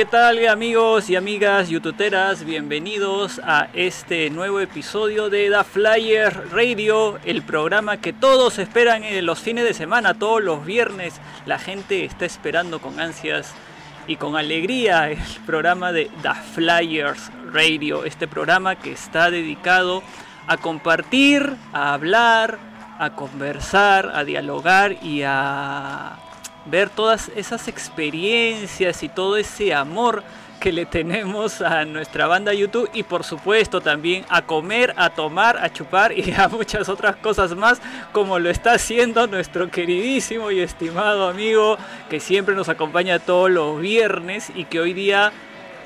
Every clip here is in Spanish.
¿qué tal amigos y amigas youtuberas? Bienvenidos a este nuevo episodio de The Flyer Radio, el programa que todos esperan en los fines de semana, todos los viernes. La gente está esperando con ansias y con alegría el programa de The Flyers Radio, este programa que está dedicado a compartir, a hablar, a conversar, a dialogar y a ver todas esas experiencias y todo ese amor que le tenemos a nuestra banda YouTube y por supuesto también a comer, a tomar, a chupar y a muchas otras cosas más como lo está haciendo nuestro queridísimo y estimado amigo que siempre nos acompaña todos los viernes y que hoy día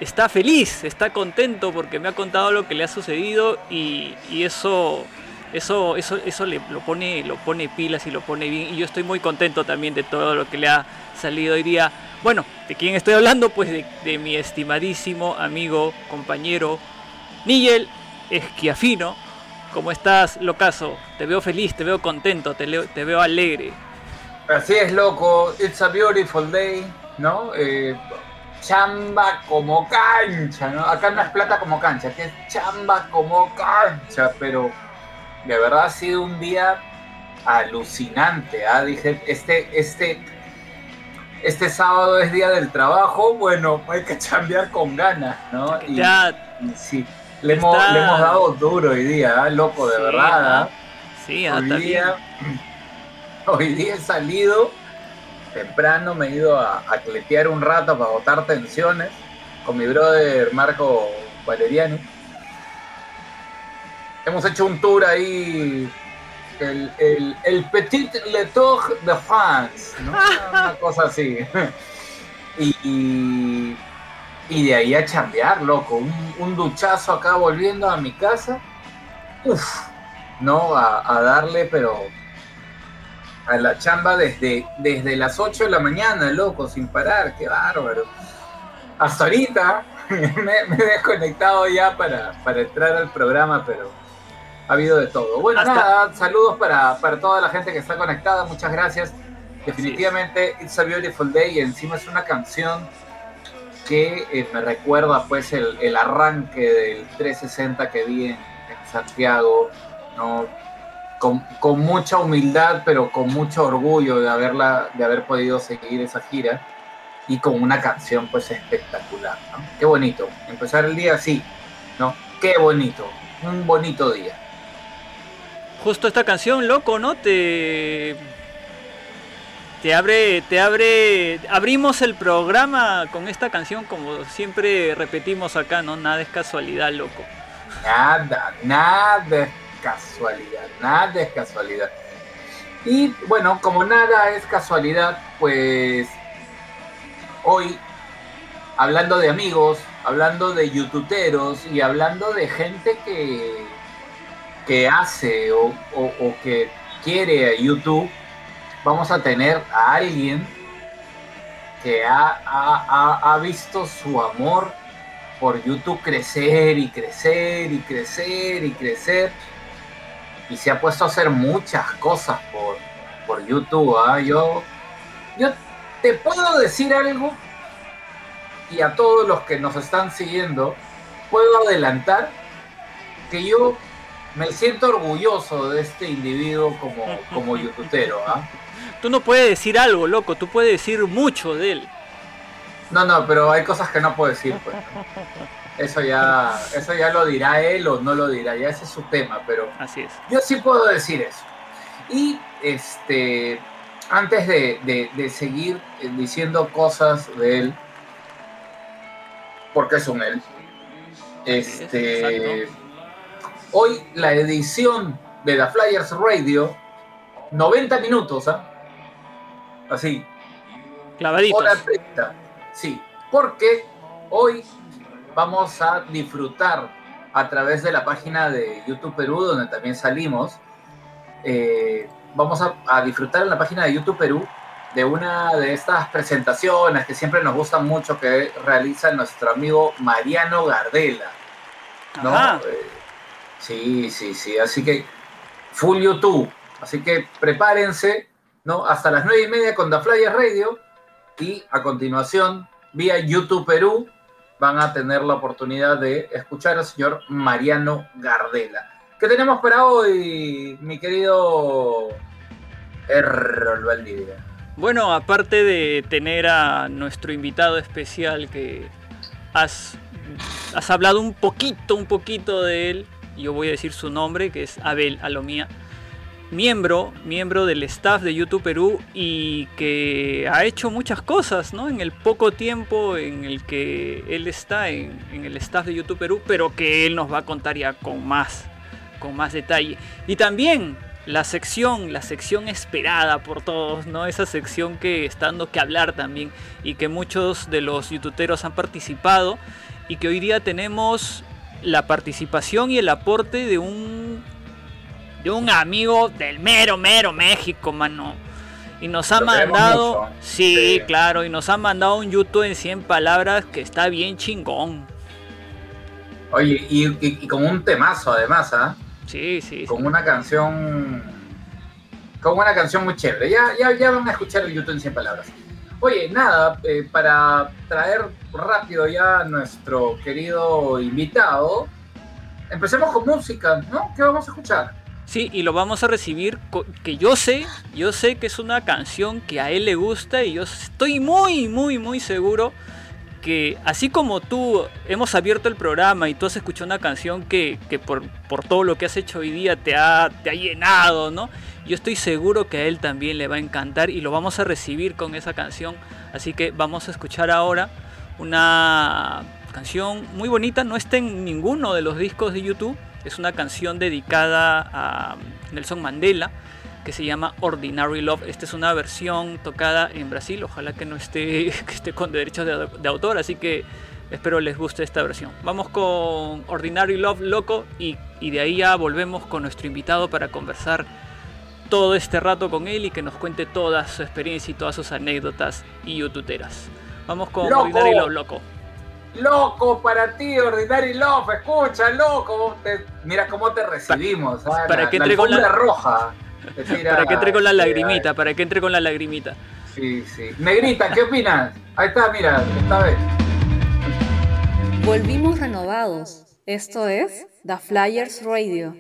está feliz, está contento porque me ha contado lo que le ha sucedido y, y eso eso, eso, eso le, lo, pone, lo pone pilas y lo pone bien. Y yo estoy muy contento también de todo lo que le ha salido hoy día. Bueno, ¿de quién estoy hablando? Pues de, mi estimadísimo amigo, compañero, Nigel Esquiafino. ¿Cómo estás, locazo? Te veo feliz, te veo contento, te, te veo alegre. Así es, loco. It's a beautiful day, ¿no? Eh, chamba como cancha, ¿no? Acá no es plata como cancha, que es chamba como cancha, pero de verdad ha sido un día alucinante. ¿ah? Dije, este, este, este sábado es día del trabajo, bueno, hay que chambear con ganas, ¿no? Y, ya. sí, le hemos, le hemos, dado duro hoy día, ¿ah? loco, de verdad. ¿ah? Sí, hoy día, hoy día he salido temprano, me he ido a, a cletear un rato para botar tensiones con mi brother Marco Valeriani hemos hecho un tour ahí, el, Petit Le Tour de France, ¿no? una cosa así. Y, y, de ahí a chambear, loco, un, duchazo acá volviendo a mi casa, uff, ¿no? A, darle, pero a la chamba desde, desde las 8 de la mañana, loco, sin parar, qué bárbaro. Hasta ahorita me, he desconectado ya para, para entrar al programa, pero ha habido de todo. Bueno, nada, saludos para, toda la gente que está conectada, muchas gracias. Definitivamente, It's a Beautiful Day y encima es una canción que eh, me recuerda pues el, arranque del 360 que vi en, Santiago, ¿no? Con, mucha humildad, pero con mucho orgullo de, haberla, de haber podido seguir esa gira y con una canción pues espectacular, ¿no? Qué bonito, empezar el día así, ¿no? Qué bonito, un bonito día justo esta canción, loco, ¿no? Te te abre, te abre, abrimos el programa con esta canción como siempre repetimos acá, ¿no? Nada es casualidad, loco. Nada, nada es casualidad, nada es casualidad. Y bueno, como nada es casualidad, pues hoy, hablando de amigos, hablando de youtuberos y hablando de gente que que hace o, que quiere a YouTube, vamos a tener a alguien que ha, ha, visto su amor por YouTube crecer y crecer y crecer y crecer y se ha puesto a hacer muchas cosas por, por YouTube. ¿ah? Yo, yo te puedo decir algo y a todos los que nos están siguiendo, puedo adelantar que yo me siento orgulloso de este individuo como, como youtubero. ¿ah? Tú no puedes decir algo, loco, tú puedes decir mucho de él. No, no, pero hay cosas que no puedo decir, pues. Eso ya, eso ya lo dirá él o no lo dirá, ya ese es su tema, pero Así es. yo sí puedo decir eso. Y este, antes de, de seguir diciendo cosas de él, porque es un él, este, Hoy la edición de la Flyers Radio, 90 minutos, ¿ah? Así. Clavaditos. Hora 30. Sí, porque hoy vamos a disfrutar a través de la página de YouTube Perú, donde también salimos. Eh, vamos a, a, disfrutar en la página de YouTube Perú de una de estas presentaciones que siempre nos gustan mucho que realiza nuestro amigo Mariano Gardela. ¿no? Eh, Sí, sí, sí. Así que full YouTube. Así que prepárense, ¿no? Hasta las nueve y media con The Radio. Y a continuación, vía YouTube Perú van a tener la oportunidad de escuchar al señor Mariano Gardela. ¿Qué tenemos para hoy, mi querido Errol Valdivia? Bueno, aparte de tener a nuestro invitado especial que has hablado un poquito, un poquito de él, yo voy a decir su nombre, que es Abel Alomía miembro, miembro del staff de YouTube Perú y que ha hecho muchas cosas, ¿no? En el poco tiempo en el que él está en, el staff de YouTube Perú, pero que él nos va a contar ya con más, con más detalle. Y también la sección, la sección esperada por todos, ¿no? Esa sección que está dando que hablar también y que muchos de los youtuberos han participado y que hoy día tenemos la participación y el aporte de un de un amigo del mero, mero México, mano. Y nos ha mandado, sí, claro, y nos ha mandado un YouTube en 100 palabras que está bien chingón. Oye, y, con un temazo además, ¿ah? Sí, sí. Con una canción, con una canción muy chévere. Ya, ya, ya van a escuchar el YouTube en 100 palabras. Oye, nada, eh, para traer rápido ya a nuestro querido invitado, empecemos con música, ¿no? ¿Qué vamos a escuchar? Sí, y lo vamos a recibir, que yo sé, yo sé que es una canción que a él le gusta y yo estoy muy, muy, muy seguro que así como tú hemos abierto el programa y tú has escuchado una canción que, por, todo lo que has hecho hoy día te ha, te ha llenado, ¿no? Yo estoy seguro que a él también le va a encantar y lo vamos a recibir con esa canción. Así que vamos a escuchar ahora una canción muy bonita, no está en ninguno de los discos de YouTube es una canción dedicada a Nelson Mandela que se llama Ordinary Love. Esta es una versión tocada en Brasil, ojalá que no esté, que esté con derechos de, autor, así que espero les guste esta versión. Vamos con Ordinary Love Loco y, y de ahí ya volvemos con nuestro invitado para conversar todo este rato con él y que nos cuente toda su experiencia y todas sus anécdotas y youtuberas. Vamos con Ordinary Love Loco. Loco para ti, Ordinary Love, escucha, loco. mira cómo te recibimos. para, que entre con la roja. para que entre con la lagrimita, para que entre con la lagrimita. Sí, sí. Negrita, ¿qué opinas? Ahí está, mira, esta vez. Volvimos renovados. Esto es The Flyers Radio.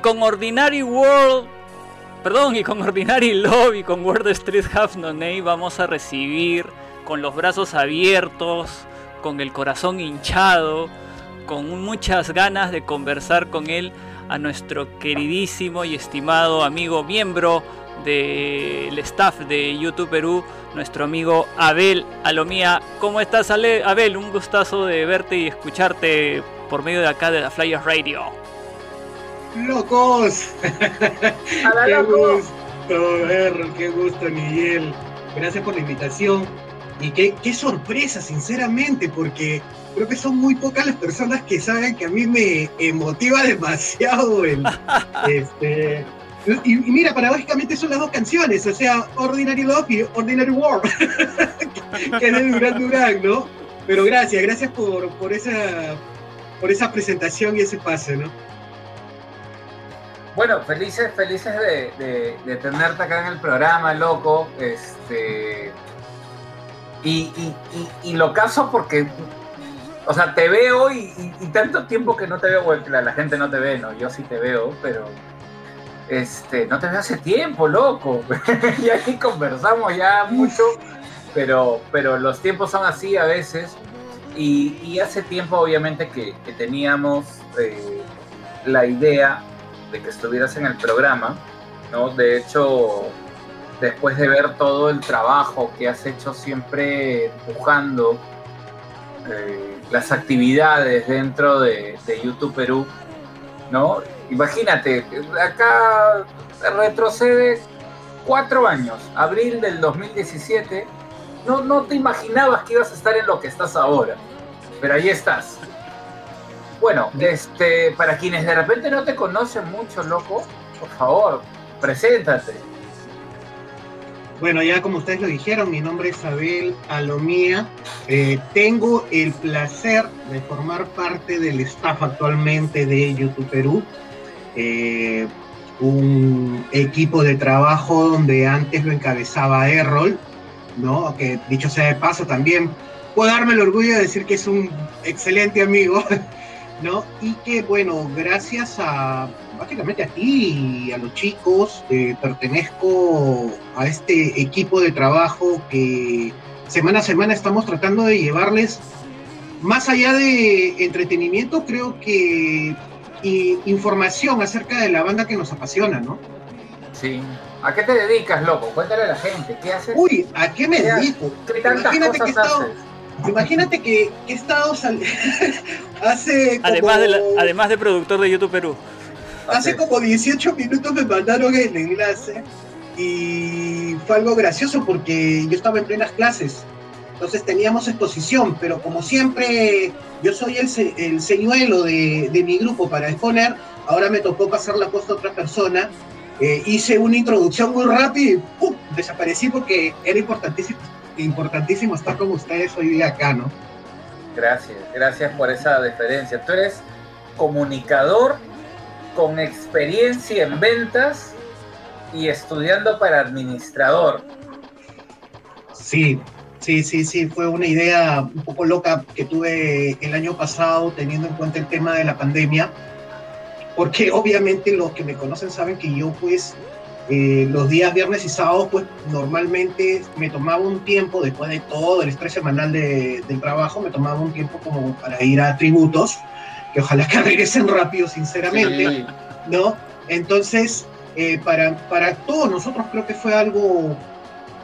Con Ordinary World, perdón, y con Ordinary Love y con World Street Have No Name vamos a recibir con los brazos abiertos, con el corazón hinchado, con muchas ganas de conversar con él a nuestro queridísimo y estimado amigo miembro del staff de YouTube Perú, nuestro amigo Abel Alomía. ¿Cómo estás, Abel? Un gustazo de verte y escucharte por medio de acá de la Flyers Radio. ¡Locos! ¡Qué gusto verlo! ¡Qué gusto, Miguel! Gracias por la invitación. Y qué, qué sorpresa, sinceramente, porque creo que son muy pocas las personas que saben que a mí me motiva demasiado el, este, y, mira, paradójicamente son las dos canciones, o sea, Ordinary Love y Ordinary World, que es de Duran Duran, ¿no? Pero gracias, gracias por, por, esa, por esa presentación y ese pase, ¿no? Bueno, felices, felices de, tenerte acá en el programa, loco. Este. Y, y, lo caso porque. O sea, te veo y, tanto tiempo que no te veo, bueno, la, gente no te ve, ¿no? Yo sí te veo, pero. Este, no te veo hace tiempo, loco. y aquí conversamos ya mucho, pero, pero los tiempos son así a veces. Y, hace tiempo, obviamente, que, teníamos eh, la idea de que estuvieras en el programa, ¿no? De hecho, después de ver todo el trabajo que has hecho siempre empujando eh, las actividades dentro de, YouTube Perú, ¿no? Imagínate, acá retrocede cuatro años, abril del 2017, no, no te imaginabas que ibas a estar en lo que estás ahora, pero ahí estás. Bueno, este, para quienes de repente no te conocen mucho, loco, por favor, preséntate. Bueno, ya como ustedes lo dijeron, mi nombre es Abel Alomía. Eh, tengo el placer de formar parte del staff actualmente de YouTube Perú. Eh, un equipo de trabajo donde antes lo encabezaba Errol, ¿no? Que dicho sea de paso también puedo darme el orgullo de decir que es un excelente amigo ¿no? Y que, bueno, gracias a, básicamente a ti y a los chicos, eh, pertenezco a este equipo de trabajo que semana a semana estamos tratando de llevarles, más allá de entretenimiento, creo que información acerca de la banda que nos apasiona, ¿no? Sí. ¿A qué te dedicas, loco? Cuéntale a la gente, ¿qué haces? Uy, ¿a qué me dedico? ¿Qué tantas cosas haces? Imagínate que, he estado hace además, de además de productor de YouTube Perú. Hace como 18 minutos me mandaron el enlace y fue algo gracioso porque yo estaba en plenas clases. Entonces teníamos exposición, pero como siempre yo soy el, el señuelo de, mi grupo para exponer, ahora me tocó pasar la costa a otra persona. Eh, hice una introducción muy rápida y ¡pum! desaparecí porque era importantísimo importantísimo estar con ustedes hoy día acá, ¿no? Gracias, gracias por esa deferencia. Tú eres comunicador con experiencia en ventas y estudiando para administrador. Sí, sí, sí, sí, fue una idea un poco loca que tuve el año pasado teniendo en cuenta el tema de la pandemia, porque obviamente los que me conocen saben que yo pues eh, los días viernes y sábados, pues normalmente me tomaba un tiempo, después de todo el estrés semanal de, del trabajo, me tomaba un tiempo como para ir a tributos, que ojalá que regresen rápido, sinceramente, ¿no? Entonces, eh, para, para todos nosotros creo que fue algo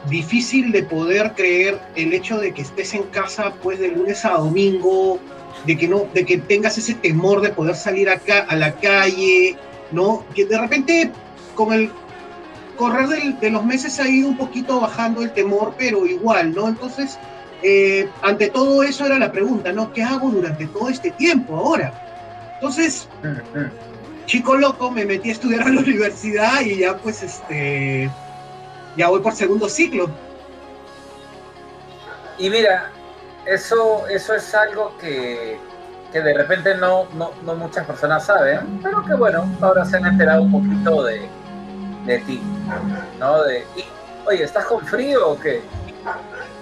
difícil de poder creer el hecho de que estés en casa pues de lunes a domingo, de que no, de que tengas ese temor de poder salir acá a la calle, ¿no? Que de repente con el correr de los meses ha ido un poquito bajando el temor, pero igual, ¿no? Entonces, eh, ante todo eso era la pregunta, ¿no? ¿Qué hago durante todo este tiempo ahora? Entonces, chico loco, me metí a estudiar a la universidad y ya pues este, ya voy por segundo ciclo. Y mira, eso, eso es algo que, que de repente no, no, no, muchas personas saben, pero que bueno, ahora se han enterado un poquito de, de ti, ¿no? De, oye, ¿estás con frío o qué?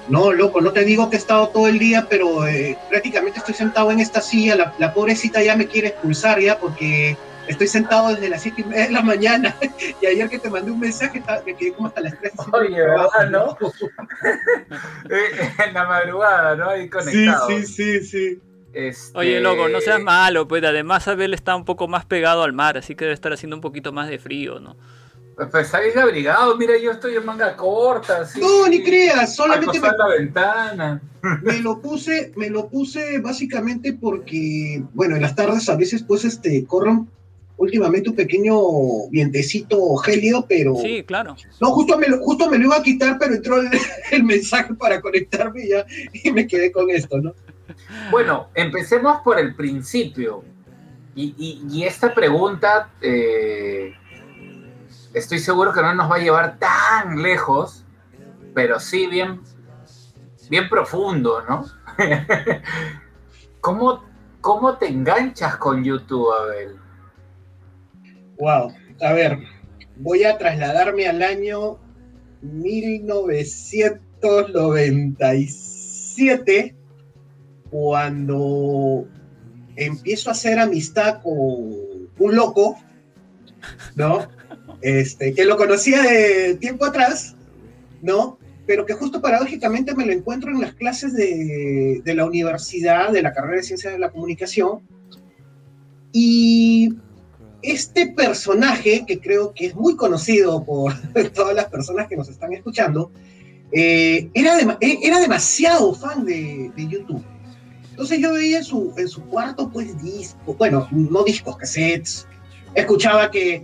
No, loco, no te digo que he estado todo el día, pero eh, prácticamente estoy sentado en esta silla. La, la, pobrecita ya me quiere expulsar ya porque estoy sentado desde las 7 y media de la mañana. y ayer que te mandé un mensaje, me quedé como hasta las 3. Oye, ¿verdad, no? en la madrugada, ¿no? Ahí conectado. Sí, sí, sí, sí. Este... Oye, loco, no seas malo, pues además Abel está un poco más pegado al mar, así que debe estar haciendo un poquito más de frío, ¿no? Pues está bien abrigado, mira, yo estoy en manga corta. Así, no, ni creas, solamente me, la ventana. me lo puse, me lo puse básicamente porque, bueno, en las tardes a veces pues este corren últimamente un pequeño vientecito gélido, pero... Sí, claro. No, justo me lo, justo me lo iba a quitar, pero entró el, el mensaje para conectarme y ya, y me quedé con esto, ¿no? Bueno, empecemos por el principio. Y, y, y esta pregunta, eh, estoy seguro que no nos va a llevar tan lejos, pero sí bien, bien profundo, ¿no? ¿Cómo, ¿Cómo te enganchas con YouTube, Abel? Wow, a ver, voy a trasladarme al año 1997, cuando empiezo a hacer amistad con un loco, ¿no? Este, que lo conocía de tiempo atrás, ¿no? Pero que justo paradójicamente me lo encuentro en las clases de, la universidad, de la carrera de Ciencias de la Comunicación. Y este personaje, que creo que es muy conocido por todas las personas que nos están escuchando, eh, era, de, era demasiado fan de, YouTube. Entonces yo veía su, en su cuarto, pues, discos, bueno, no discos, cassettes. Escuchaba que,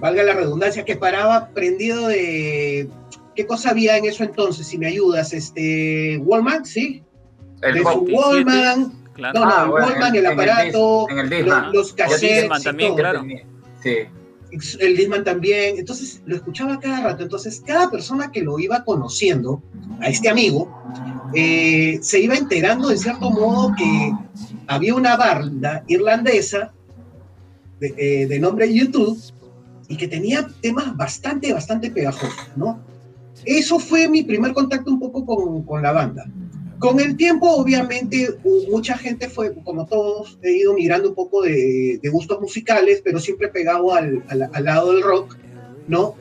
valga la redundancia, que paraba prendido de... ¿Qué cosa había en eso entonces, si me ayudas? Este, Wallman, ¿sí? El de su Wallman, Claro. No, no, ah, el bueno, Wallman, el, aparato, en el, en el los, los cassettes. también, claro. Sí. El Disman también. Entonces lo escuchaba cada rato. Entonces, cada persona que lo iba conociendo, a este amigo, eh, se iba enterando de cierto modo que había una banda irlandesa de, eh, de nombre YouTube y que tenía temas bastante, bastante pegajosos, ¿no? Eso fue mi primer contacto un poco con, con la banda. Con el tiempo, obviamente, mucha gente fue, como todos, he ido migrando un poco de, de gustos musicales, pero siempre pegado al, al, al, lado del rock, ¿no?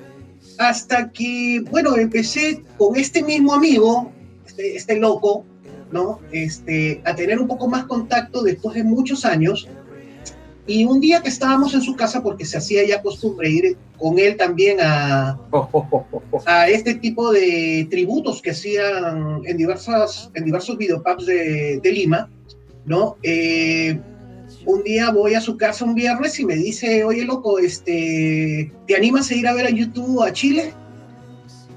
Hasta que, bueno, empecé con este mismo amigo, este, este loco, ¿no? Este, a tener un poco más contacto después de muchos años. Y un día que estábamos en su casa, porque se hacía ya costumbre ir con él también a, a este tipo de tributos que hacían en, diversas, en diversos videopubs de, de Lima, ¿no? Eh, un día voy a su casa un viernes y me dice, oye loco, este, ¿te animas a ir a ver a YouTube a Chile?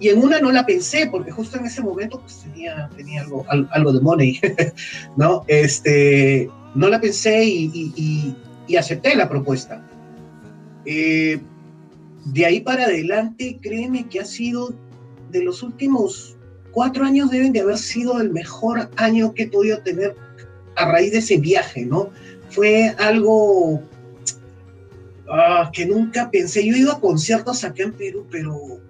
Y en una no la pensé, porque justo en ese momento pues, tenía, tenía algo, algo de money, ¿no? Este, no la pensé y, y, y, y acepté la propuesta. Eh, de ahí para adelante, créeme que ha sido de los últimos cuatro años deben de haber sido el mejor año que he podido tener a raíz de ese viaje, ¿no? Fue algo uh, que nunca pensé. Yo he ido a conciertos acá en Perú, pero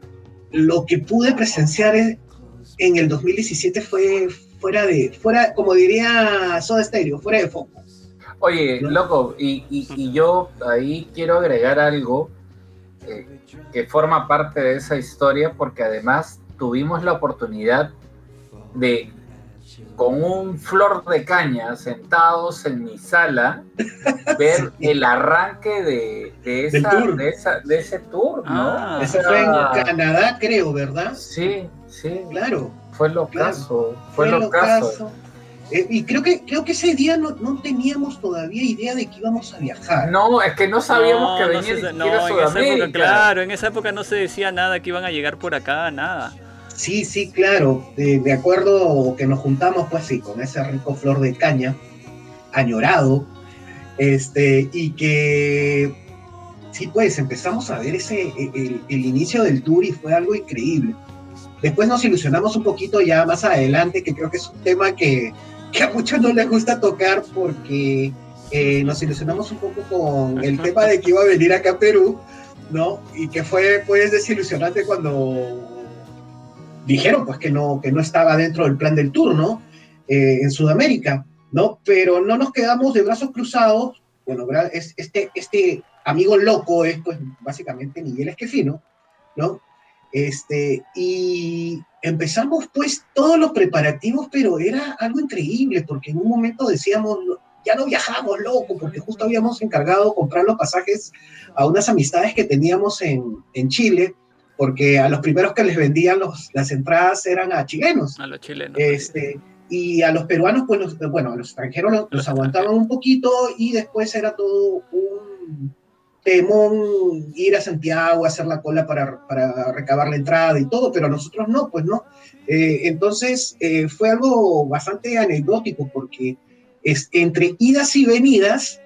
lo que pude presenciar en el 2017 fue fuera de, fuera, como diría Soda Stereo, fuera de foco. Oye, loco, y, y, y yo ahí quiero agregar algo eh, que forma parte de esa historia porque además tuvimos la oportunidad de con un flor de caña sentados en mi sala ver sí. el arranque de, de, esa, de, esa, de, ese tour, ¿no? Ah, Eso fue en Canadá, creo, ¿verdad? Sí, sí. Claro. Fue lo claro. caso, fue, fue lo caso. Eh, y creo que, creo que ese día no, no, teníamos todavía idea de que íbamos a viajar. No, es que no sabíamos no, que venía no, se, no, en esa época, claro, en esa época no se decía nada que iban a llegar por acá, nada. Sí, sí, claro. De, de acuerdo que nos juntamos, pues sí, con ese rico flor de caña, añorado, este, y que sí, pues empezamos a ver ese, e, el, el, inicio del tour y fue algo increíble. Después nos ilusionamos un poquito ya más adelante, que creo que es un tema que, que a muchos no les gusta tocar porque eh, nos ilusionamos un poco con el tema de que iba a venir acá a Perú, ¿no? Y que fue pues desilusionante cuando dijeron pues que no, que no estaba dentro del plan del tour, ¿no? Eh, en Sudamérica, ¿no? Pero no nos quedamos de brazos cruzados, bueno, es, este, este amigo loco es pues básicamente Miguel Esquefino, ¿no? Este, y empezamos pues todos los preparativos, pero era algo increíble, porque en un momento decíamos, ya no viajamos, loco, porque justo habíamos encargado comprar los pasajes a unas amistades que teníamos en, en Chile, porque a los primeros que les vendían los, las entradas eran a chilenos. A los chilenos. Este, y a los peruanos, pues, bueno, a los extranjeros los, los aguantaban un poquito y después era todo un temón ir a Santiago, hacer la cola para, para, recabar la entrada y todo, pero nosotros no, pues no. Eh, entonces eh, fue algo bastante anecdótico porque es, entre idas y venidas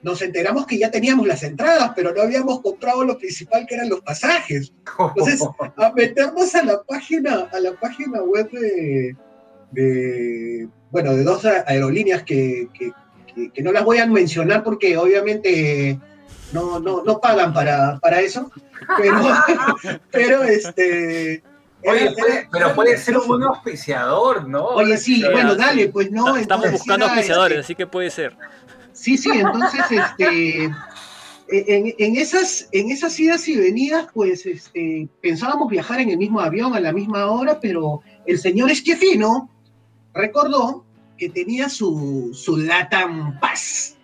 nos enteramos que ya teníamos las entradas, pero no habíamos comprado lo principal que eran los pasajes. Entonces, a meternos a la página, a la página web de, de bueno, de dos aerolíneas que, que, que, que no las voy a mencionar porque obviamente no, no, no pagan para, para eso, pero, pero este... Oye, puede, pero puede ser un buen auspiciador, ¿no? Oye, sí, bueno, dale, pues no. Estamos buscando auspiciadores, así que puede ser. Sí, sí, entonces, este, en, en, esas, en esas idas y venidas, pues este, pensábamos viajar en el mismo avión a la misma hora, pero el señor Esquefino recordó que tenía su, su Latam Paz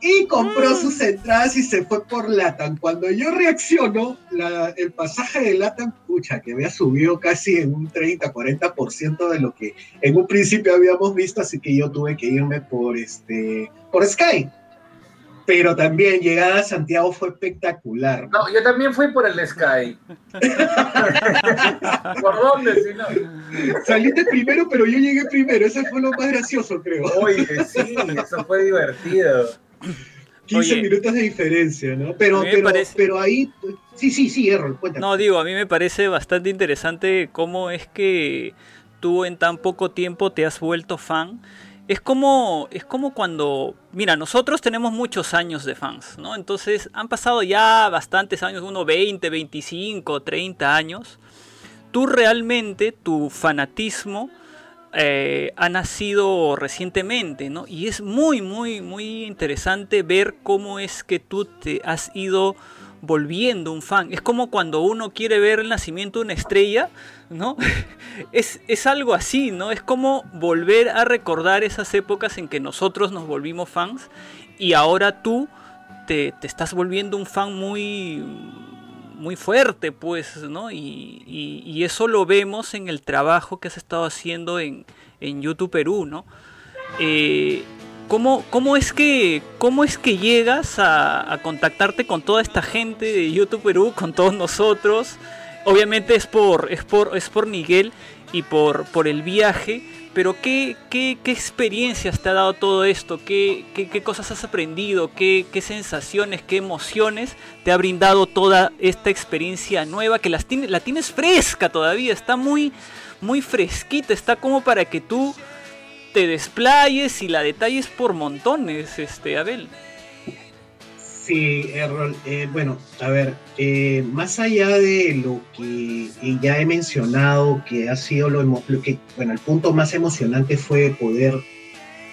y compró sus entradas y se fue por Latam. Cuando yo reacciono, la, el pasaje de Latam, pucha, que había subido casi en un 30-40% de lo que en un principio habíamos visto, así que yo tuve que irme por, este, por Sky. Pero también llegada a Santiago fue espectacular. No, yo también fui por el Sky. ¿Por dónde, si no? Saliste primero, pero yo llegué primero. Eso fue lo más gracioso, creo. Oye, sí, eso fue divertido. 15 Oye, minutos de diferencia, ¿no? Pero, pero, parece... pero, ahí, sí, sí, sí, Errol, cuéntame. No, digo, a mí me parece bastante interesante cómo es que tú en tan poco tiempo te has vuelto fan. Es como, es como cuando, mira, nosotros tenemos muchos años de fans, ¿no? Entonces han pasado ya bastantes años, unos 20, 25, 30 años. Tú realmente, tu fanatismo eh, ha nacido recientemente, ¿no? Y es muy, muy, muy interesante ver cómo es que tú te has ido volviendo un fan. Es como cuando uno quiere ver el nacimiento de una estrella, ¿no? es, es algo así, ¿no? Es como volver a recordar esas épocas en que nosotros nos volvimos fans y ahora tú te, te estás volviendo un fan muy muy fuerte, pues, ¿no? Y, y, y, eso lo vemos en el trabajo que has estado haciendo en, en YouTube Perú, ¿no? Eh, ¿cómo, cómo, es que, ¿Cómo es que llegas a, a, contactarte con toda esta gente de YouTube Perú, con todos nosotros? Obviamente es por, es por, es por Miguel y por, por el viaje, pero ¿qué, qué, qué experiencias te ha dado todo esto? ¿Qué, qué, cosas has aprendido? ¿Qué, ¿Qué, sensaciones, qué emociones te ha brindado toda esta experiencia nueva que las tiene, la tienes fresca todavía? Está muy, muy fresquita, está como para que tú te desplayes y la detalles por montones, este, Abel. Sí, Errol. Eh, bueno, a ver, eh, más allá de lo que ya he mencionado, que ha sido lo, lo, bueno, el punto más emocionante fue poder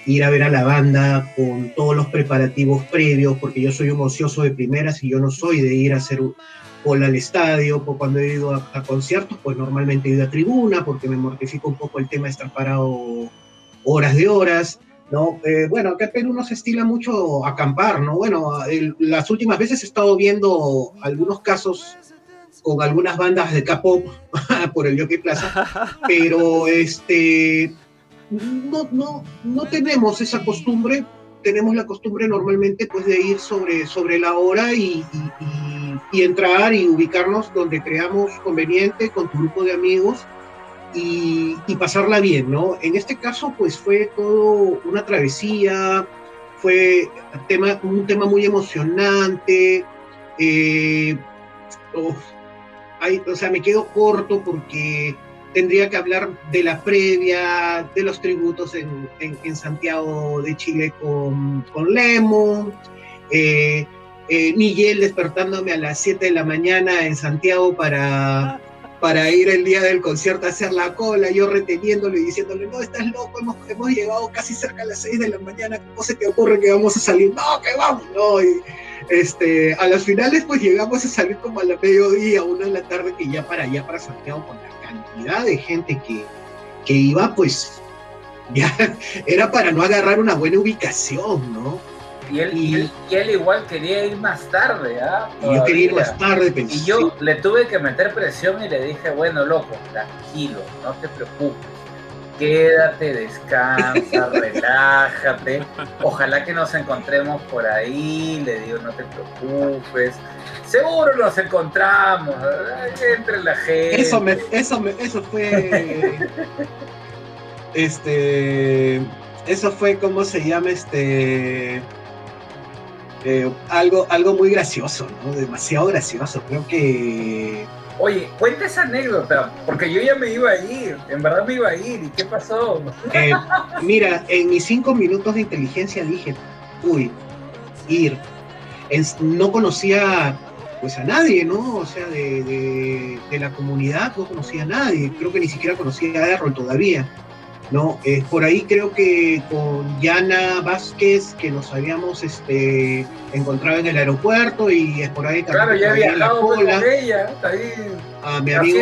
ir a ver a la banda con todos los preparativos previos, porque yo soy un ocioso de primeras y yo no soy de ir a hacer cola al estadio, pues cuando he ido a, a, conciertos, pues normalmente he ido a tribuna, porque me mortifica un poco el tema de estar parado horas de horas. ¿No? Eh, bueno, acá en Perú no se estila mucho acampar, ¿no? Bueno, las últimas veces he estado viendo algunos casos con algunas bandas de K-pop por el Jockey Plaza, pero este, no, no, no tenemos esa costumbre, tenemos la costumbre normalmente pues de ir sobre, sobre la hora y, y entrar y ubicarnos donde creamos conveniente con tu grupo de amigos y, pasarla bien, ¿no? En este caso, pues fue todo una travesía, fue un tema muy emocionante, Eh, o sea, me quedo corto porque tendría que hablar de la previa, de los tributos en, en, Santiago de Chile con, con Lemo, eh, eh, Miguel despertándome a las 7 de la mañana en Santiago para, para ir el día del concierto a hacer la cola, yo reteniéndolo y diciéndole, no, estás loco, hemos, llegado casi cerca a las 6 de la mañana, ¿cómo se te ocurre que vamos a salir? No, que vamos, no. Y, este, a las finales pues llegamos a salir como a la mediodía, una de la tarde, que ya para allá, para Santiago, con la cantidad de gente que, que iba, pues ya era para no agarrar una buena ubicación, ¿no? Y él, y, él, igual quería ir más tarde, ¿ah? yo quería ir más tarde, pensé. Y yo le tuve que meter presión y le dije, bueno, loco, tranquilo, no te preocupes. Quédate, descansa, relájate. Ojalá que nos encontremos por ahí. Le digo, no te preocupes. Seguro nos encontramos. Entre la gente. Eso, me, eso, me, eso fue. este. Eso fue, ¿cómo se llama? Este eh, algo, algo muy gracioso, ¿no? Demasiado gracioso. Creo que. Oye, cuenta esa anécdota, porque yo ya me iba a ir, en verdad me iba a ir, ¿y qué pasó? Eh, mira, en mis cinco minutos de inteligencia dije, uy, ir. no conocía pues a nadie, ¿no? O sea, de, de, la comunidad no conocía a nadie, creo que ni siquiera conocía a Errol todavía. ¿No? Eh, por ahí creo que con Yana Vázquez, que nos habíamos este, encontrado en el aeropuerto y es por ahí Claro, ya había hablado con ella, ahí, a mi amigo,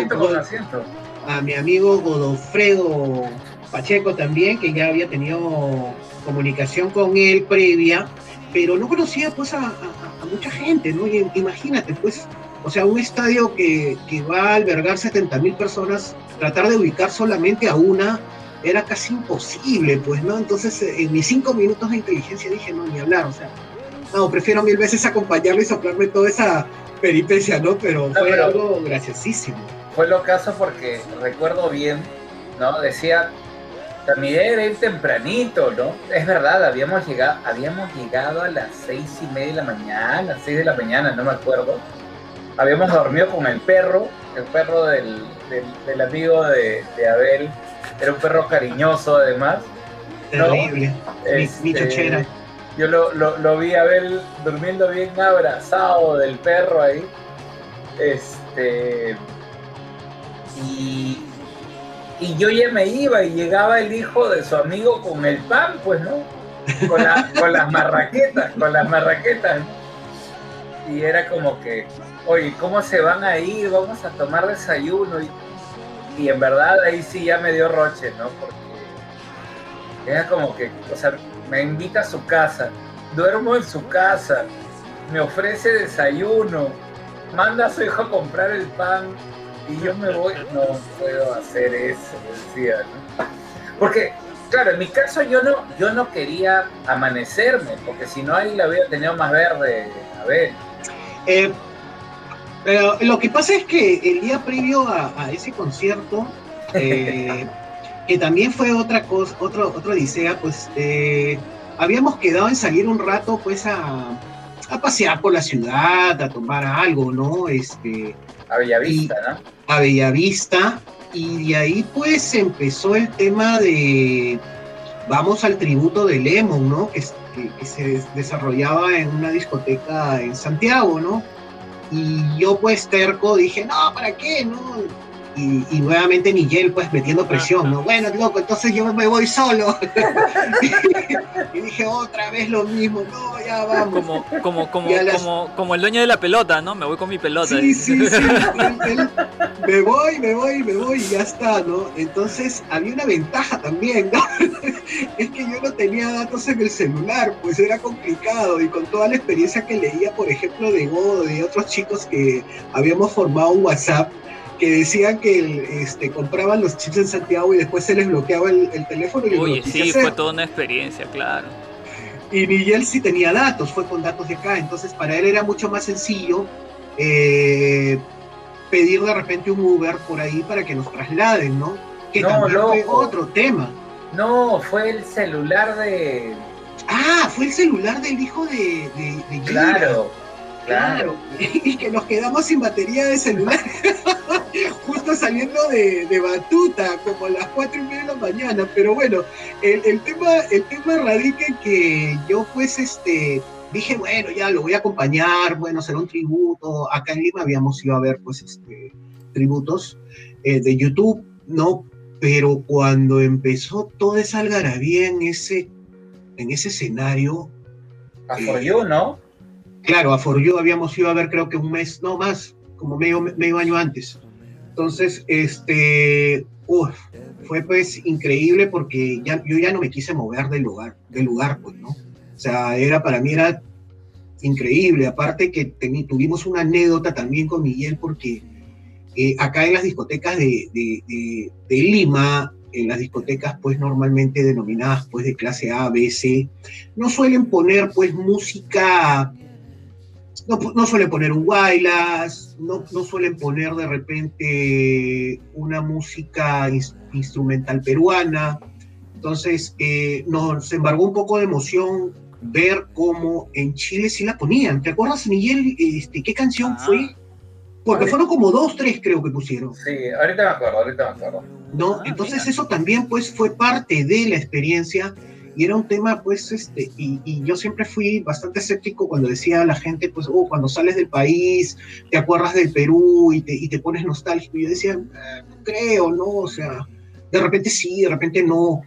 A mi amigo Godofredo Pacheco también, que ya había tenido comunicación con él previa, pero no conocía pues a, mucha gente, ¿no? imagínate, pues, o sea, un estadio que, que va a albergar 70 mil personas, tratar de ubicar solamente a una era casi imposible, pues, ¿no? Entonces, eh, en mis cinco minutos de inteligencia dije, no, ni hablar, o sea, no, prefiero mil veces acompañarlo y soplarme toda esa peripecia, ¿no? Pero fue algo graciosísimo. Fue lo caso porque recuerdo bien, ¿no? Decía, también era ir tempranito, ¿no? Es verdad, habíamos llegado, habíamos llegado a las seis y media de la mañana, seis de la mañana, no me acuerdo. Habíamos dormido con el perro, el perro del, del, amigo de, de Abel, era un perro cariñoso además. Terrible, mi, este, Yo lo, lo, vi a ver durmiendo bien abrazado del perro ahí. Este. Y, y yo ya me iba y llegaba el hijo de su amigo con el pan, pues, ¿no? Con, con las marraquetas, con las marraquetas. Y era como que, oye, ¿cómo se van a ir? Vamos a tomar desayuno. Y, y en verdad ahí sí ya me dio roche, ¿no? Porque era como que, o sea, me invita a su casa, duermo en su casa, me ofrece desayuno, manda a su hijo a comprar el pan y yo me voy, no puedo hacer eso, decía, ¿no? Porque, claro, en mi caso yo no, yo no quería amanecerme, porque si no ahí la había tenido más verde, a ver. Eh, pero lo que pasa es que el día previo a, ese concierto, eh, que también fue otra cosa, otro, otra odisea, pues eh, habíamos quedado en salir un rato, pues a, pasear por la ciudad, a tomar algo, ¿no? Este, a Bellavista, ¿no? A Bellavista, y de ahí pues empezó el tema de vamos al tributo de Lemon, ¿no? que, que se desarrollaba en una discoteca en Santiago, ¿no? Y yo pues terco dije, no, ¿para qué? No, y, nuevamente Miguel pues metiendo presión, ¿no? Bueno, loco, entonces yo me voy solo. y dije otra vez lo mismo, no, ya vamos. Como, como, como, como, como el dueño de la pelota, ¿no? Me voy con mi pelota. Sí, sí, sí. me voy, me voy, me voy y ya está, ¿no? Entonces había una ventaja también, ¿no? es que yo no tenía datos en el celular, pues era complicado y con toda la experiencia que leía, por ejemplo, de Godo, de otros chicos que habíamos formado un WhatsApp, que decían que este, compraban los chips en Santiago y después se les bloqueaba el, teléfono. Y Oye, sí, fue toda una experiencia, claro. Y Miguel sí tenía datos, fue con datos de acá, entonces para él era mucho más sencillo eh, pedir de repente un Uber por ahí para que nos trasladen, ¿no? Que también fue otro tema. No, fue el celular de... Ah, fue el celular del hijo de... de, claro. Claro, y que nos quedamos sin batería de celular, justo saliendo de, Batuta, como a las cuatro y media de la mañana. Pero bueno, el, tema, el tema radica en que yo pues este dije, bueno, ya lo voy a acompañar, bueno, será un tributo. Acá en Lima habíamos ido a ver pues este tributos eh, de YouTube, ¿no? Pero cuando empezó toda esa algarabía en ese, en ese escenario... A eh, ¿no? Claro, a For You habíamos ido a ver creo que un mes, no más, como medio, medio año antes. Entonces, este, fue pues increíble porque ya, yo ya no me quise mover del lugar, del lugar, pues, ¿no? O sea, era para mí era increíble. Aparte que tuvimos una anécdota también con Miguel porque eh, acá en las discotecas de, de, de, Lima, en las discotecas pues normalmente denominadas pues de clase A, B, C, no suelen poner pues música no, no suelen poner un guaylas, no, no suelen poner de repente una música instrumental peruana. Entonces eh, nos embargó un poco de emoción ver cómo en Chile sí la ponían. ¿Te acuerdas, Miguel, este, qué canción ah. fue? Porque fueron como dos, tres creo que pusieron. Sí, ahorita me acuerdo, ahorita me acuerdo. No, ah, entonces eso también pues fue parte de la experiencia y era un tema, pues, este, y, yo siempre fui bastante escéptico cuando decía a la gente, pues, oh, cuando sales del país, te acuerdas del Perú y te, y te pones nostálgico. Yo decía, no creo, ¿no? O sea, de repente sí, de repente no.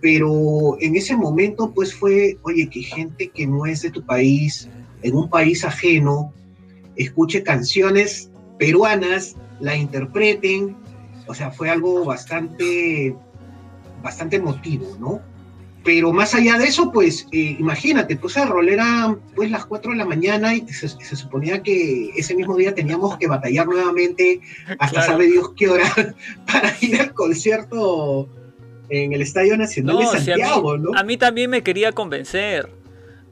Pero en ese momento, pues, fue, oye, que gente que no es de tu país, en un país ajeno, escuche canciones peruanas, la interpreten. O sea, fue algo bastante, bastante emotivo, ¿no? Pero más allá de eso, pues eh, imagínate, pues el rol era pues las 4 de la mañana y se, suponía que ese mismo día teníamos que batallar nuevamente hasta sabe Dios qué hora para ir al concierto en el Estadio Nacional de Santiago, ¿no? A mí también me quería convencer.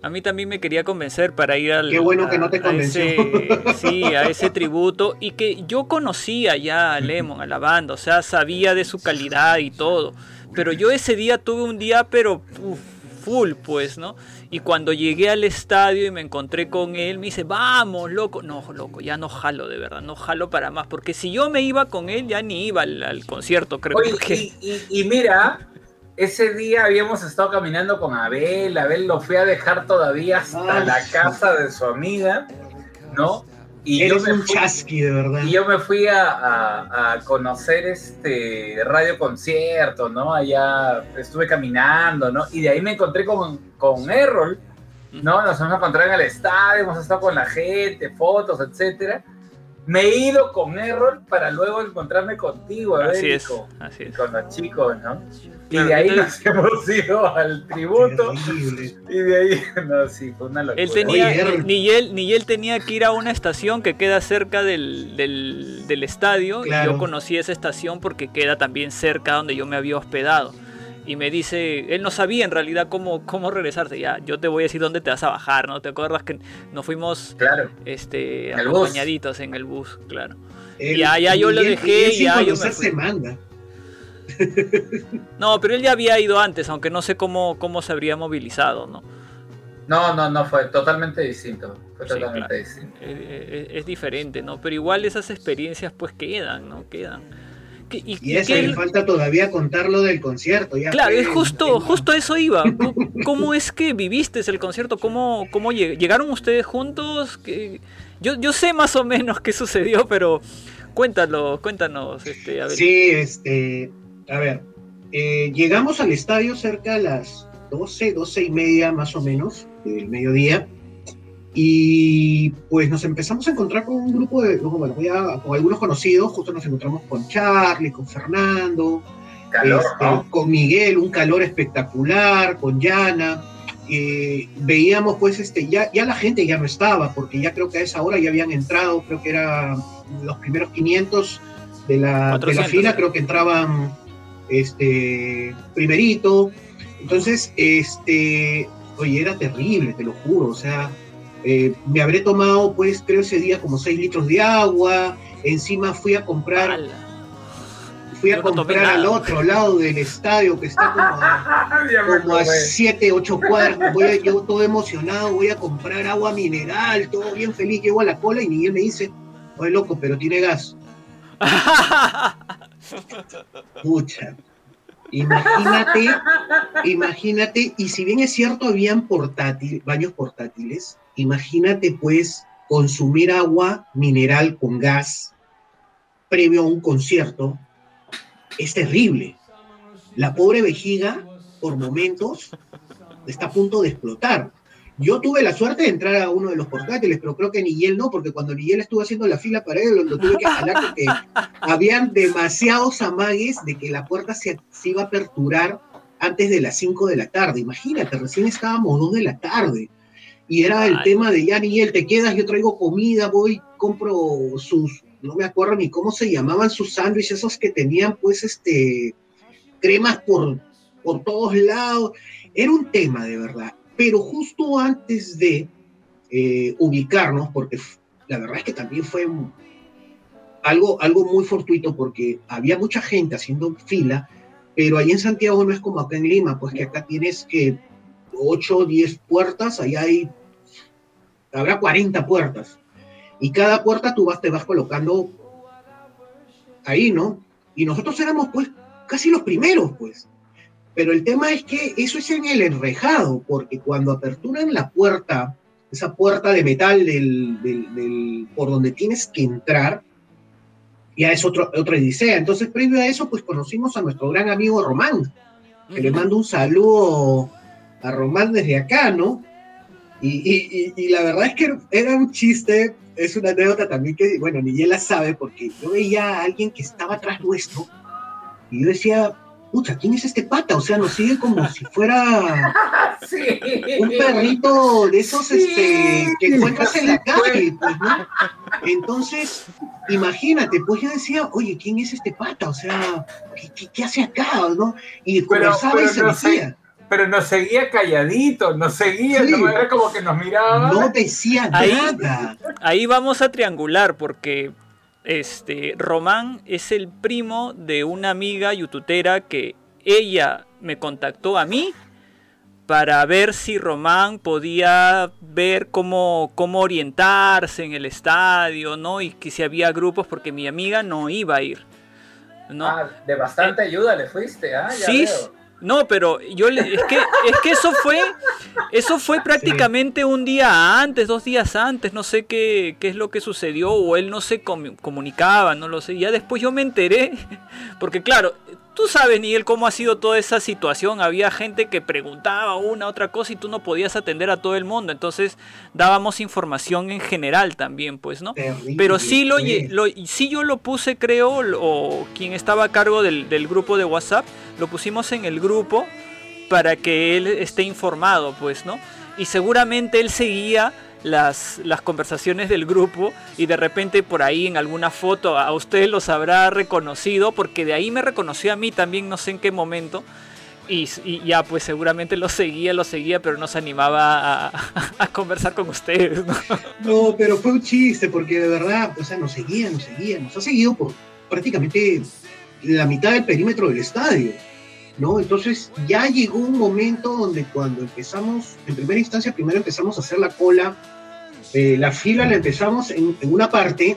A mí también me quería convencer para ir al. Qué bueno que no te convenció. sí, a ese tributo. Y que yo conocía ya a Lemon, a la banda, o sea, sabía de su calidad y todo. Pero yo ese día tuve un día, pero full, pues, ¿no? Y cuando llegué al estadio y me encontré con él, me dice, vamos, loco. No, loco, ya no jalo, de verdad, no jalo para más. Porque si yo me iba con él, ya ni iba al, concierto, creo. que... y, mira, ese día habíamos estado caminando con Abel, Abel lo fui a dejar todavía hasta la casa de su amiga, ¿no? Y yo me un fui, chasqui, de verdad. Y yo me fui a, conocer este radio concierto, ¿no? Allá estuve caminando, ¿no? Y de ahí me encontré con, con Errol, ¿no? Nos hemos encontrado en el estadio, hemos estado con la gente, fotos, etcétera. Me he ido con Errol para luego encontrarme contigo, así es, así es. con los chicos, ¿no? Y de ahí nos hemos ido al tributo. Y de ahí, no, sí, fue una locura. Él tenía, ni, él, ni él tenía que ir a una estación que queda cerca del, del, estadio. Y yo conocí esa estación porque queda también cerca donde yo me había hospedado y me dice, él no sabía en realidad cómo, cómo regresarse. Ya, yo te voy a decir dónde te vas a bajar, ¿no? ¿Te acuerdas que nos fuimos claro. este, acompañaditos en el bus? Claro. y ya, ya yo lo dejé y ya yo me fui. no, pero él ya había ido antes, aunque no sé cómo, cómo se habría movilizado, ¿no? No, no, no, fue totalmente distinto. Fue totalmente distinto. Es, es, es, diferente, ¿no? Pero igual esas experiencias pues quedan, ¿no? Quedan. Y, eso le falta todavía contar lo del concierto. claro, es justo, justo eso iba. ¿Cómo, es que viviste el concierto? ¿Cómo, cómo llegaron ustedes juntos? Yo, yo sé más o menos qué sucedió, pero cuéntalo, cuéntanos. Este, Sí, este, a ver, eh, llegamos al estadio cerca a las 12, 12 y media más o menos del mediodía. Y pues nos empezamos a encontrar con un grupo de, bueno, con algunos conocidos, justo nos encontramos con Charlie, con Fernando, este, con Miguel, un calor espectacular, con Yana. Eh, veíamos pues este, ya, ya la gente ya no estaba, porque ya creo que a esa hora ya habían entrado, creo que eran los primeros 500 de la, de la fila, creo que entraban este, primerito. Entonces, este, oye, era terrible, te lo juro, o sea, eh, me habré tomado, pues, creo ese día como 6 litros de agua. Encima fui a comprar. fui a comprar al otro lado del estadio que está como a, 7, 8 cuartos. Voy yo todo emocionado, voy a comprar agua mineral, todo bien feliz. Llego a la cola y Miguel me dice, oye loco, pero tiene gas. Pucha. Imagínate, imagínate, y si bien es cierto, habían portátil, baños portátiles, imagínate pues consumir agua mineral con gas previo a un concierto, es terrible. La pobre vejiga, por momentos, está a punto de explotar. Yo tuve la suerte de entrar a uno de los portátiles, pero creo que Nigel no, porque cuando Nigel estuvo haciendo la fila para él, lo, tuve que jalar porque habían demasiados amagues de que la puerta se, iba a aperturar antes de las 5 de la tarde. Imagínate, recién estábamos 2 de la tarde. Y era el tema de ya Nigel, te quedas, yo traigo comida, voy, compro sus, no me acuerdo ni cómo se llamaban sus sándwiches, esos que tenían pues este cremas por, por todos lados. Era un tema de verdad. Pero justo antes de eh, ubicarnos, porque la verdad es que también fue algo, algo muy fortuito, porque había mucha gente haciendo fila, pero ahí en Santiago no es como acá en Lima, pues que acá tienes que 8 o 10 puertas, ahí hay, habrá 40 puertas. Y cada puerta tú vas, te vas colocando ahí, ¿no? Y nosotros éramos pues casi los primeros, pues. Pero el tema es que eso es en el enrejado, porque cuando aperturan la puerta, esa puerta de metal del, por donde tienes que entrar, ya es otro, otra odisea. Entonces, previo a eso, pues conocimos a nuestro gran amigo Román, que le mando un saludo a Román desde acá, ¿no? Y, y, la verdad es que era un chiste, es una anécdota también que, bueno, ni él la sabe, porque yo veía a alguien que estaba atrás nuestro, y yo decía, pucha, ¿quién es este pata? O sea, nos sigue como si fuera un perrito de esos este, que encuentras en la calle, pues, ¿no? Entonces, imagínate, pues yo decía, oye, ¿quién es este pata? O sea, ¿qué, hace acá? ¿no? Y conversaba y se decía. pero nos seguía calladito, nos seguía, no era como que nos miraba. No decía nada. Ahí vamos a triangular, porque este, Román es el primo de una amiga youtubera que ella me contactó a mí para ver si Román podía ver cómo, cómo orientarse en el estadio, ¿no? Y que si había grupos, porque mi amiga no iba a ir. ¿no? Ah, de bastante ayuda le fuiste, ¿ah? sí, no, pero yo le, es que es que eso fue eso fue prácticamente un día antes, dos días antes, no sé qué, qué es lo que sucedió o él no se comunicaba, no lo sé. Ya después yo me enteré porque claro, Tú sabes, Miguel, cómo ha sido toda esa situación. Había gente que preguntaba una, otra cosa y tú no podías atender a todo el mundo. Entonces dábamos información en general también, pues, ¿no? Pero sí, lo, sí yo lo puse, creo, o quien estaba a cargo del, del grupo de WhatsApp, lo pusimos en el grupo para que él esté informado, pues, ¿no? Y seguramente él seguía las, las conversaciones del grupo y de repente por ahí en alguna foto a usted los habrá reconocido porque de ahí me reconoció a mí también no sé en qué momento y, ya pues seguramente lo seguía, lo seguía pero no se animaba a, conversar con ustedes ¿no? pero fue un chiste porque de verdad, o sea, nos seguía, nos seguía, nos ha seguido por prácticamente la mitad del perímetro del estadio. ¿No? Entonces ya llegó un momento donde cuando empezamos, en primera instancia, primero empezamos a hacer la cola eh, la fila la empezamos en, una parte,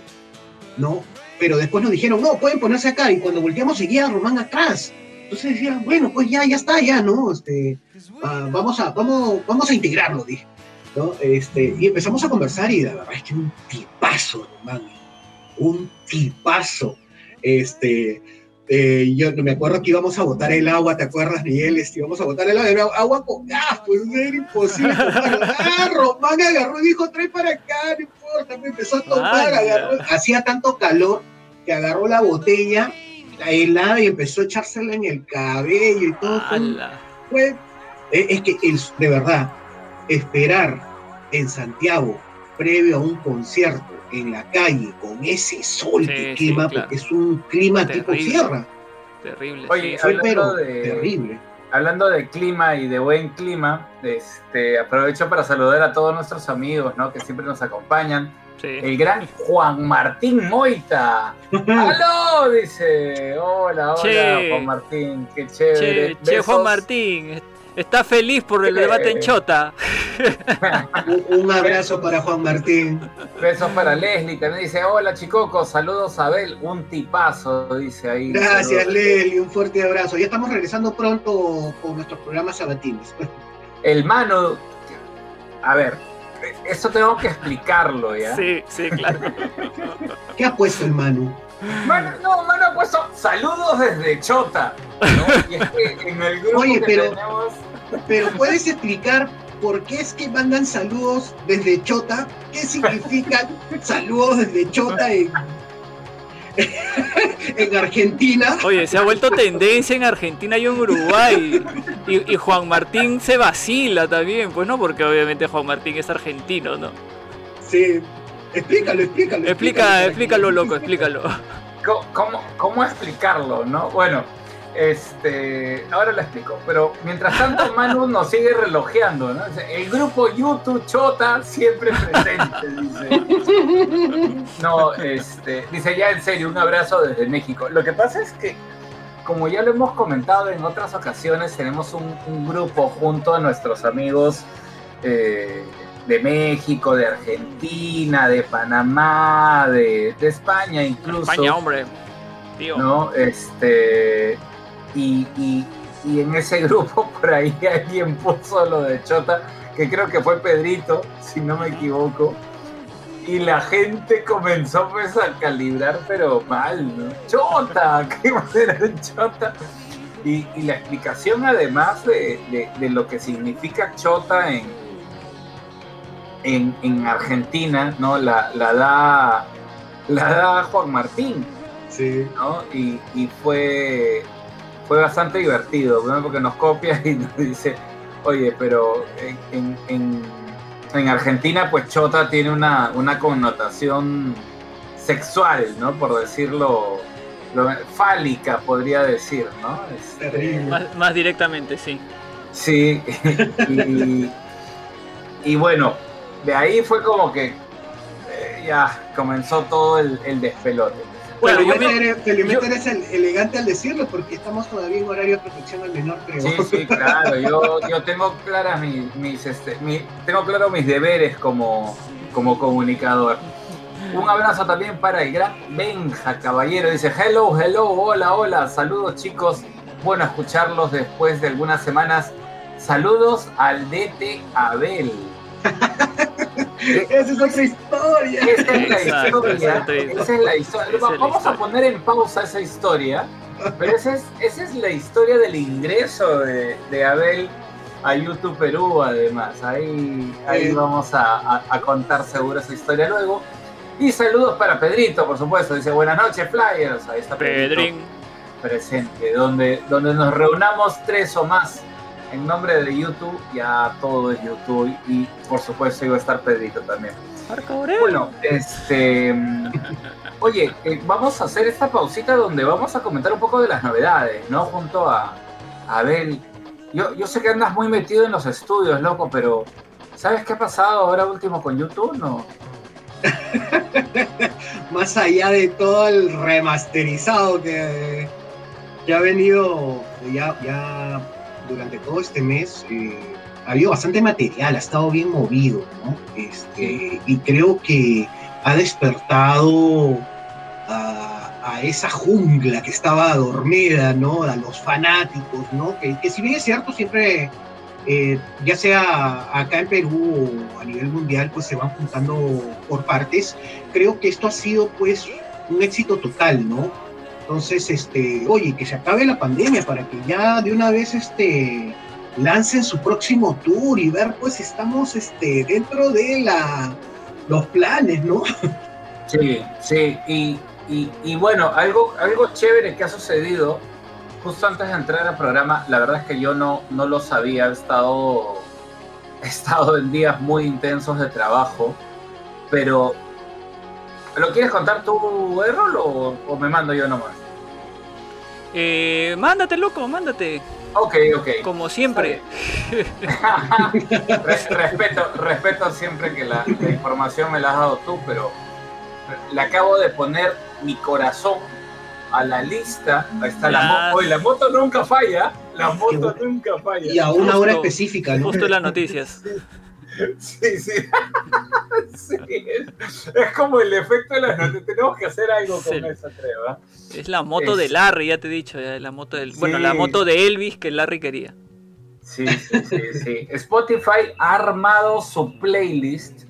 ¿no? Pero después nos dijeron, no, pueden ponerse acá. Y cuando volteamos seguía Román atrás. Entonces decían, bueno, pues ya, ya está, ya, ¿no? Este, ah, vamos, a, vamos, vamos a integrarlo, dije. ¿no? Este, y empezamos a conversar y la verdad es que un tipazo, Román. Un tipazo. Este, eh, yo no me acuerdo que íbamos a botar el agua, ¿te acuerdas, Miguel? Este, íbamos a botar el agua, agua con gas, pues era imposible. ah, Román agarró y dijo, trae para acá, no importa, me empezó a tomar, agarró, hacía tanto calor que agarró la botella, la helada y empezó a echársela en el cabello y todo. Fue, eh, es que de verdad, esperar en Santiago previo a un concierto en la calle con ese sol que quema, porque es un clima tipo sierra. Terrible. Oye, hablando de, terrible. Hablando de clima y de buen clima, este, aprovecho para saludar a todos nuestros amigos ¿no? que siempre nos acompañan. el gran Juan Martín Moita. ¡Aló! Dice, hola, hola, Juan Martín, qué chévere. Che, Juan Martín, está feliz por el debate en Chota. un, abrazo para Juan Martín. Besos para Leslie, también dice, hola Chicoco, saludos a Abel, un tipazo, dice ahí. Gracias Leslie, un fuerte abrazo. Ya estamos regresando pronto con nuestros programas sabatines. El Manu, a ver, eso tengo que explicarlo, ¿ya? Sí, sí, claro. ¿Qué ha puesto el Manu? No, Manu ha puesto saludos desde Chota. ¿no? Y es que en el grupo Oye, que pero, tenemos... pero puedes explicar por qué es que mandan saludos desde Chota. ¿Qué significan saludos desde Chota en, en Argentina. Oye, se ha vuelto tendencia en Argentina y en Uruguay. Y, Juan Martín se vacila también, pues no, porque obviamente Juan Martín es argentino, ¿no? Sí. Explícalo, explícalo. Explica, explícalo, loco, explícalo. ¿Cómo, ¿Cómo explicarlo, no? Bueno, este, ahora lo explico, pero mientras tanto Manu nos sigue relojeando, ¿no? El grupo YouTube Chota siempre presente, dice. No, este, dice ya en serio, un abrazo desde México. Lo que pasa es que, como ya lo hemos comentado en otras ocasiones, tenemos un, grupo junto a nuestros amigos eh, de México, de Argentina, de Panamá, de, de España incluso. España, hombre. Tío. ¿no? Este, y, en ese grupo por ahí alguien puso lo de Chota, que creo que fue Pedrito, si no me equivoco. Y la gente comenzó pues a calibrar, pero mal, ¿no? Chota, ¿qué va a ser Chota? Y, la explicación además de, lo que significa Chota en, en, Argentina, ¿no? La, la, da, la da Juan Martín. Sí. ¿no? Y, y fue fue bastante divertido, porque nos copia y nos dice, oye, pero en, en, Argentina pues chota tiene una, una, connotación sexual, ¿no? Por decirlo, fálica podría decir, ¿no? Este, más, directamente, sí. Sí, y, bueno, de ahí fue como que eh, ya comenzó todo el, el despelote. Bueno, felizmente, eres, elegante al decirlo porque estamos todavía en horario de protección al menor, creo. Sí, sí, claro. Yo, yo tengo claras mis, este, tengo claro mis deberes como, como comunicador. Un abrazo también para el gran Benja Caballero. Dice, hello, hello, hola, hola. Saludos chicos. Bueno, escucharlos después de algunas semanas. Saludos al DT Abel. Esa es otra historia. Esa es la historia. Esa es la historia. Vamos a poner en pausa esa historia. Pero esa es, esa es la historia del ingreso de, de Abel a YouTube Perú, además. Ahí, ahí vamos a, a, contar seguro esa historia luego. Y saludos para Pedrito, por supuesto. Dice buenas noches, Flyers. Ahí está Pedrín presente, donde, donde nos reunamos tres o más en nombre de YouTube, ya todo es YouTube y por supuesto iba a estar Pedrito también. Bueno, este. Oye, eh, vamos a hacer esta pausita donde vamos a comentar un poco de las novedades, ¿no? Junto a Abel. Yo, yo sé que andas muy metido en los estudios, loco, pero ¿sabes qué ha pasado ahora último con YouTube? No. Más allá de todo el remasterizado que, que ha venido, ya, ya durante todo este mes eh, ha habido bastante material, ha estado bien movido, ¿no? Este, y creo que ha despertado a, esa jungla que estaba dormida, ¿no? A los fanáticos, ¿no? Que, que si bien es cierto, siempre, eh, ya sea acá en Perú o a nivel mundial, pues se van juntando por partes. Creo que esto ha sido, pues, un éxito total, ¿no? Entonces, este, oye, que se acabe la pandemia para que ya de una vez este, lancen su próximo tour y ver, pues estamos este, dentro de la, los planes, ¿no? Sí, sí, y, y, bueno, algo, algo chévere que ha sucedido justo antes de entrar al programa, la verdad es que yo no, no lo sabía, he estado, he estado en días muy intensos de trabajo, pero ¿Lo quieres contar tú, Errol, o, o me mando yo nomás? Eh, mándate, loco, mándate. Ok, ok. Como siempre. Res- respeto, respeto siempre que la, la información me la has dado tú, pero le acabo de poner mi corazón a la lista. Ahí está la Ya. moto. Oye, la moto nunca falla. La moto bueno. nunca falla. Y a una Justo- hora específica, ¿no? Justo en las noticias. Sí, sí. Sí, Es, como el efecto de las noticias. Tenemos que hacer algo con Sí. eso, creo. ¿ah? Es la moto Es- de Larry, ya te he dicho. ya, la moto del, Bueno, la moto de Elvis que Larry quería. Sí, sí, sí, sí. Spotify ha armado su playlist,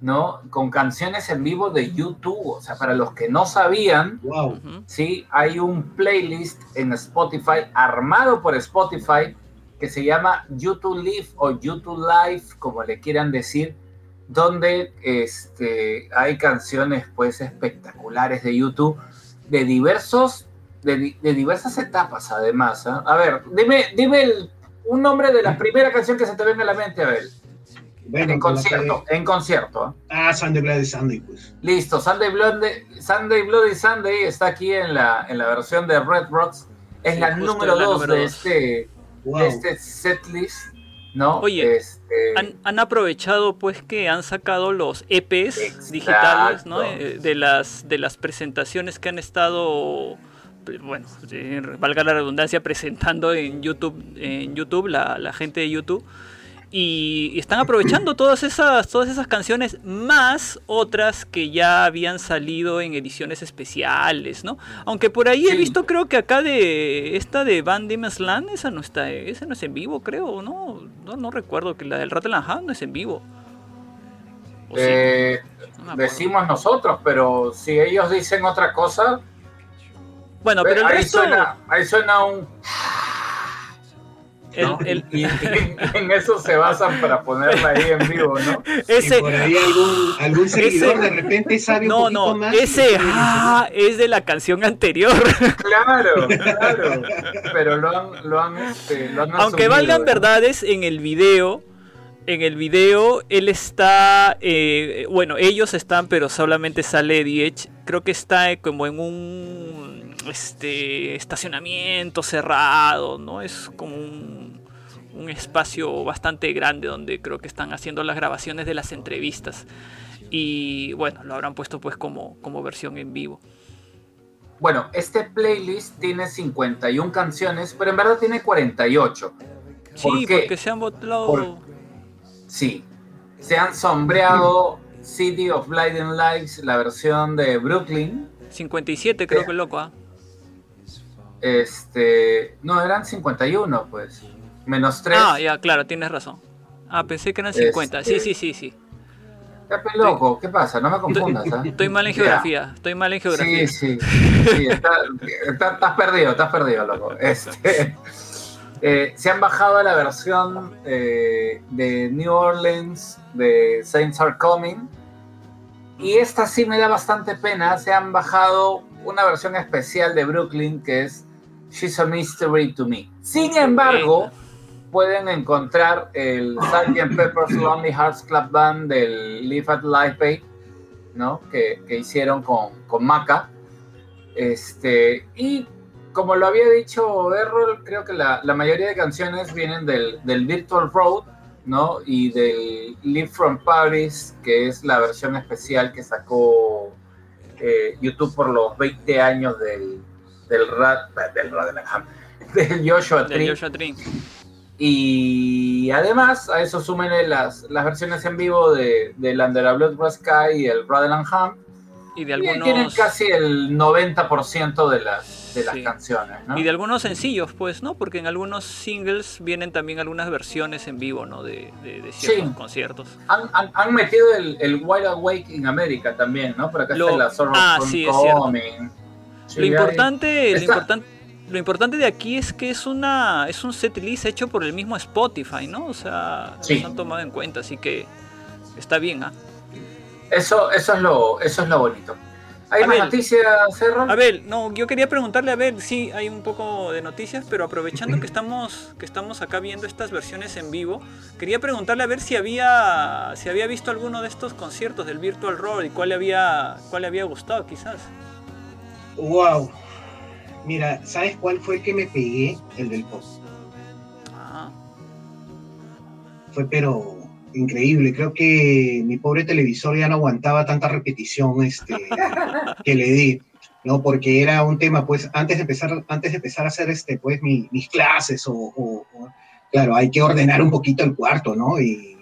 ¿no? Con canciones en vivo de YouTube. O sea, para los que no sabían, Wow. Sí, hay un playlist en Spotify armado por Spotify que se llama YouTube Live o YouTube Live, como le quieran decir, donde este, hay canciones pues espectaculares de YouTube de diversos, de, de diversas etapas además. ¿ah? A ver, dime, dime el- un nombre de la primera canción que se te venga a la mente, Abel. Bueno, En concierto, en concierto. ¿ah? que- Ah, Sunday Bloody Sunday, pues. Listo, Sunday Bloody, Sunday Bloody Sunday está aquí en la, en la versión de Red Rocks. Es Sí, la número en la 2 número de dos. este, Wow. de este setlist, ¿no? Oye, Este, Han, han aprovechado pues que han sacado los EPs Exacto. digitales ¿no? Eh, de, las, de las presentaciones que han estado, eh, bueno, eh, valga la redundancia, presentando en YouTube, en YouTube la, la gente de YouTube. Y, y están aprovechando todas esas, todas esas canciones, más otras que ya habían salido en ediciones especiales, ¿no? Aunque por ahí he visto, creo que acá de esta de Van Diemen's Land, esa no está, esa no es en vivo, creo, ¿no? No, no recuerdo que la del Rattle no es en vivo. Eh, No decimos nosotros, pero si ellos dicen otra cosa, Bueno, pero el ahí, resto, suena, ahí suena un... el- ¿no? el- y, y en eso se basan para ponerla ahí en vivo, ¿no? Si ese, por ahí algún, algún seguidor ese- de repente sabe un no, poquito no, más. ese puede ah, es de la canción anterior. Claro, claro. Pero lo han, lo han, este, lo han Aunque asumido, valgan ¿no? verdades, en el video, en el video él está, eh, bueno, ellos están, pero solamente sale Diech. Creo que está eh, como en un este estacionamiento cerrado, ¿no? Es como un, un espacio bastante grande donde creo que están haciendo las grabaciones de las entrevistas. Y bueno, lo habrán puesto pues como, como versión en vivo. Bueno, este playlist tiene 51 canciones, pero en verdad tiene 48. ¿Por Sí, qué? porque se han votado... Por- Sí. Se han sombreado City of Blinding Lights, la versión de Brooklyn. 57 creo que loco, ¿ah? Este. No, eran 51, pues. Menos 3. Ah, ya, claro, tienes razón. Ah, pensé que eran 50. Sí, sí, sí, sí. Qué loco, ¿qué pasa? No me confundas, ¿ah? Estoy mal en Ya. geografía. Estoy mal en geografía. Sí, sí. sí está- está- estás perdido, estás perdido, loco. Este, eh, se han bajado a la versión eh, de New Orleans de Saints Are Coming. Y esta sí me da bastante pena. Se han bajado una versión especial de Brooklyn que es She's a Mystery to Me. Sin embargo, pueden encontrar el Sgt. Pepper's Lonely Hearts Club Band del Live at Live Aid, ¿no? Que, que hicieron con, con Maca. Este, y como lo había dicho Errol, creo que la, la mayoría de canciones vienen del, del Virtual Road, ¿no? Y del Live from Paris, que es la versión especial que sacó eh, YouTube por los 20 años del, del Rad, del del Joshua Tree. Joshua Tree. Y además a eso súmenle las, las versiones en vivo de, del Under a Blood Red Sky y el Radeland Ham. Y de Y algunos. tienen casi el 90% de las, de las Sí. canciones, ¿no? Y de algunos sencillos, pues, ¿no? Porque en algunos singles vienen también algunas versiones en vivo, ¿no? De, de, de ciertos Sí. conciertos. Han, han- han metido el, el Wild Awake en América también, ¿no? Por acá Lo- está la Sorrow ah, sí, es cierto. Coming. Sí, lo importante, lo Está- importante, lo importante de aquí es que es una, es un setlist hecho por el mismo Spotify, ¿no? O sea, Sí. han tomado en cuenta, así que está bien, ¿ah? Eso, eso, es lo, eso es lo bonito. ¿Hay A más noticias, Cerro? A ver, no, yo quería preguntarle a ver, sí, hay un poco de noticias, pero aprovechando que estamos, que estamos acá viendo estas versiones en vivo, quería preguntarle a ver si había, si había visto alguno de estos conciertos del Virtual Road y cuál le había, cuál le había gustado, quizás. Wow. Mira, ¿sabes cuál fue el que me pegué? El del pop. Ah, Fue pero increíble. Creo que mi pobre televisor ya no aguantaba tanta repetición este, que le di. ¿no? Porque era un tema, pues, antes de empezar, antes de empezar a hacer este, pues, mi- mis clases, o, o- o- claro, hay que ordenar un poquito el cuarto, ¿no? Y,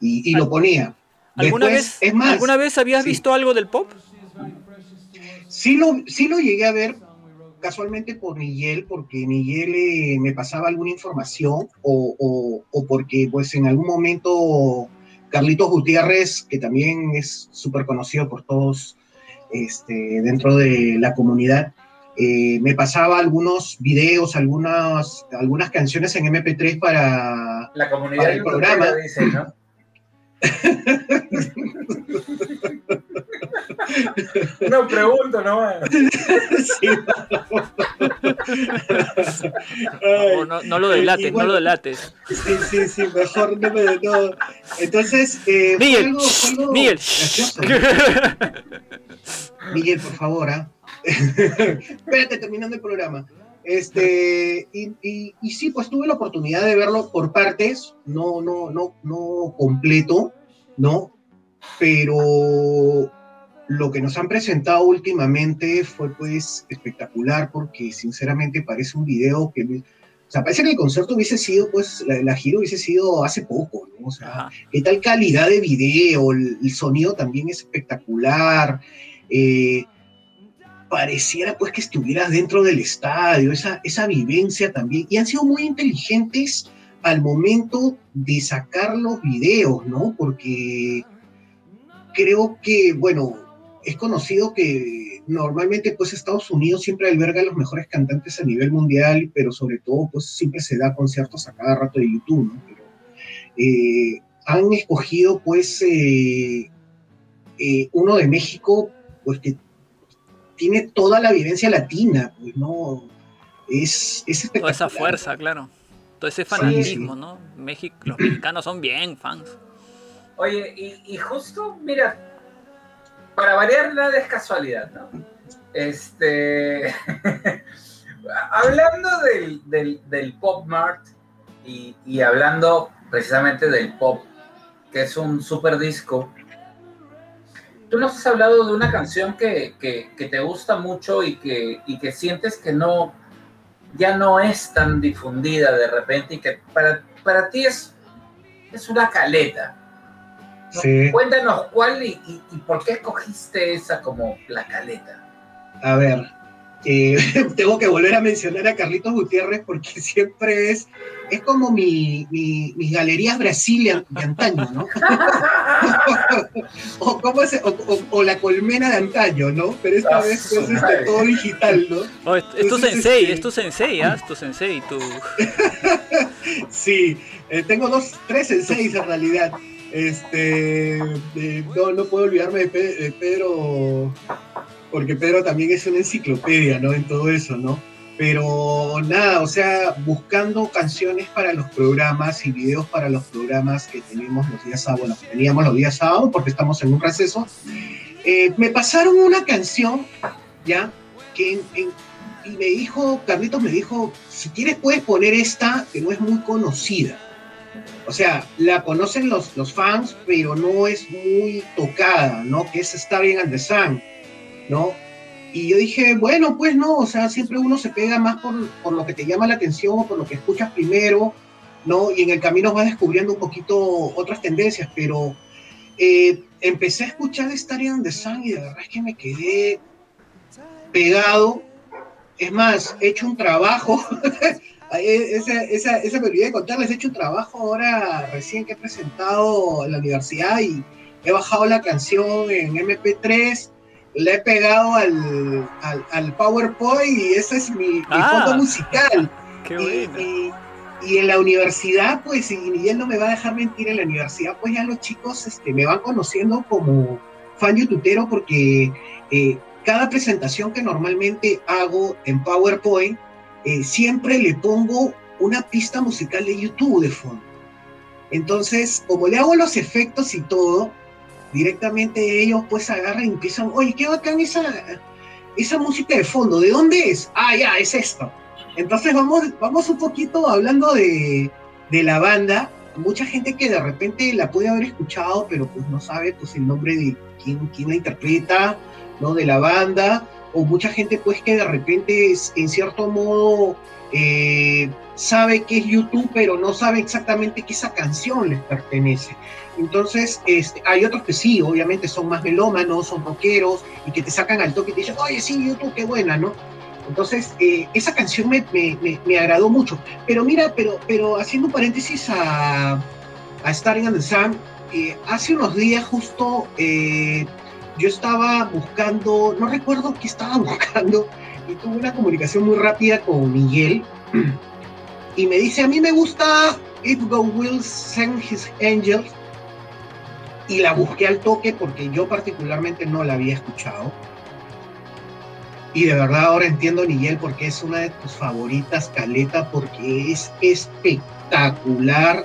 y, y lo ponía. ¿Alguna, vez, es más, ¿Alguna vez habías sí. visto algo del pop? Sí lo, sí lo llegué a ver casualmente por Miguel, porque Miguel eh, me pasaba alguna información o, o- o porque pues en algún momento Carlitos Gutiérrez, que también es súper conocido por todos este, dentro de la comunidad, eh, me pasaba algunos videos, algunas, algunas canciones en MP3 para... La comunidad Para el programa. dice, ¿no? no pregunto, no. Sí. No, no, no lo delates, Igual- no lo delates. Sí, sí, sí, mejor no me... No. Entonces, eh, fue Miguel, algo- fue algo Miguel. gracioso. Miguel, por favor, ¿ah? Espérate, terminando el programa. Este, y, y, y sí, pues tuve la oportunidad de verlo por partes, no, no, no, no completo, ¿no? Pero lo que nos han presentado últimamente fue pues espectacular porque sinceramente parece un video que, o sea, parece que el concierto hubiese sido, pues, la, la gira hubiese sido hace poco, ¿no? O sea, Ajá. qué tal calidad de video, el, el sonido también es espectacular. eh, pareciera pues que estuvieras dentro del estadio, esa, esa vivencia también. Y han sido muy inteligentes al momento de sacar los videos, ¿no? Porque creo que, bueno, es conocido que normalmente pues Estados Unidos siempre alberga a los mejores cantantes a nivel mundial, pero sobre todo pues siempre se da conciertos a cada rato de YouTube, ¿no? Pero, eh, han escogido pues eh, eh, uno de México, pues que tiene toda la vivencia latina, pues no, es, es Toda esa fuerza, claro. Todo ese fanatismo, ¿no? México, los mexicanos son bien fans. Oye, y, y justo, mira, para variar nada es casualidad, ¿no? Este. hablando del, del, del Pop Mart y, y hablando precisamente del pop, que es un super disco, tú nos has hablado de una canción que, que, que te gusta mucho y que, y que sientes que no ya no es tan difundida de repente y que para, para ti es, es una caleta. ¿No? Sí. Cuéntanos cuál y, y- y por qué escogiste esa como la caleta. A ver, eh, tengo que volver a mencionar a Carlitos Gutiérrez porque siempre es, es como mi, mi- mis galerías Brasil de, antaño, ¿no? o, cómo se- o- o- o la colmena de antaño, ¿no? Pero esta Ah, vez pues, este, todo digital, ¿no? Oh, es, es tu Entonces, sensei, este- es tu sensei, ¿ah? Es tu sensei, tu... Sí, eh, tengo dos, tres en seis en realidad. Este, eh, no, no puedo olvidarme de, Pe- de Pedro, porque Pedro también es una enciclopedia, ¿no? En todo eso, ¿no? Pero nada, o sea, buscando canciones para los programas y videos para los programas que tenemos los días sábados, teníamos los días sábados porque estamos en un receso, eh, me pasaron una canción, ¿ya? Que y me dijo, Carlitos me dijo, si quieres puedes poner esta, que no es muy conocida. O sea, la conocen los, los fans, pero no es muy tocada, ¿no? Que es Starring and the Sun, ¿no? Y yo dije, bueno, pues no, o sea, siempre uno se pega más por, por lo que te llama la atención, por lo que escuchas primero, ¿no? Y en el camino vas descubriendo un poquito otras tendencias, pero eh, empecé a escuchar Starring and the Sun y de verdad es que me quedé pegado. Es más, he hecho un trabajo esa, esa, esa me olvidé de contarles, he hecho un trabajo ahora recién que he presentado en la universidad y he bajado la canción en MP3, la he pegado al, al, al PowerPoint y ese es mi, mi Ah. fondo musical. Qué Y, y- y en la universidad, pues, y Miguel no me va a dejar mentir, en la universidad, pues ya los chicos este, me van conociendo como fan youtubero porque eh, cada presentación que normalmente hago en PowerPoint, eh, siempre le pongo una pista musical de YouTube de fondo. Entonces, como le hago los efectos y todo, directamente ellos pues agarran y empiezan, oye, qué bacán esa, esa música de fondo, ¿de dónde es? Ah, ya, es esto. Entonces vamos, vamos un poquito hablando de, de la banda. Mucha gente que de repente la puede haber escuchado, pero pues no sabe pues el nombre de quién, quién la interpreta, ¿no? De la banda. O mucha gente pues que de repente es, en cierto modo eh, sabe que es YouTube, pero no sabe exactamente que esa canción les pertenece. Entonces, este, hay otros que sí, obviamente son más melómanos, son rockeros, y que te sacan al toque y te dicen, oye, sí, YouTube, qué buena, ¿no? Entonces, eh, esa canción me, me, me, agradó mucho. Pero mira, pero, pero haciendo un paréntesis a, a Starting on the Sun, eh, hace unos días justo eh, yo estaba buscando, no recuerdo qué estaba buscando, y tuve una comunicación muy rápida con Miguel, y me dice, a mí me gusta If God Will Send His Angels, y la busqué al toque porque yo particularmente no la había escuchado. Y de verdad ahora entiendo, Miguel, porque es una de tus favoritas, Caleta, porque es espectacular.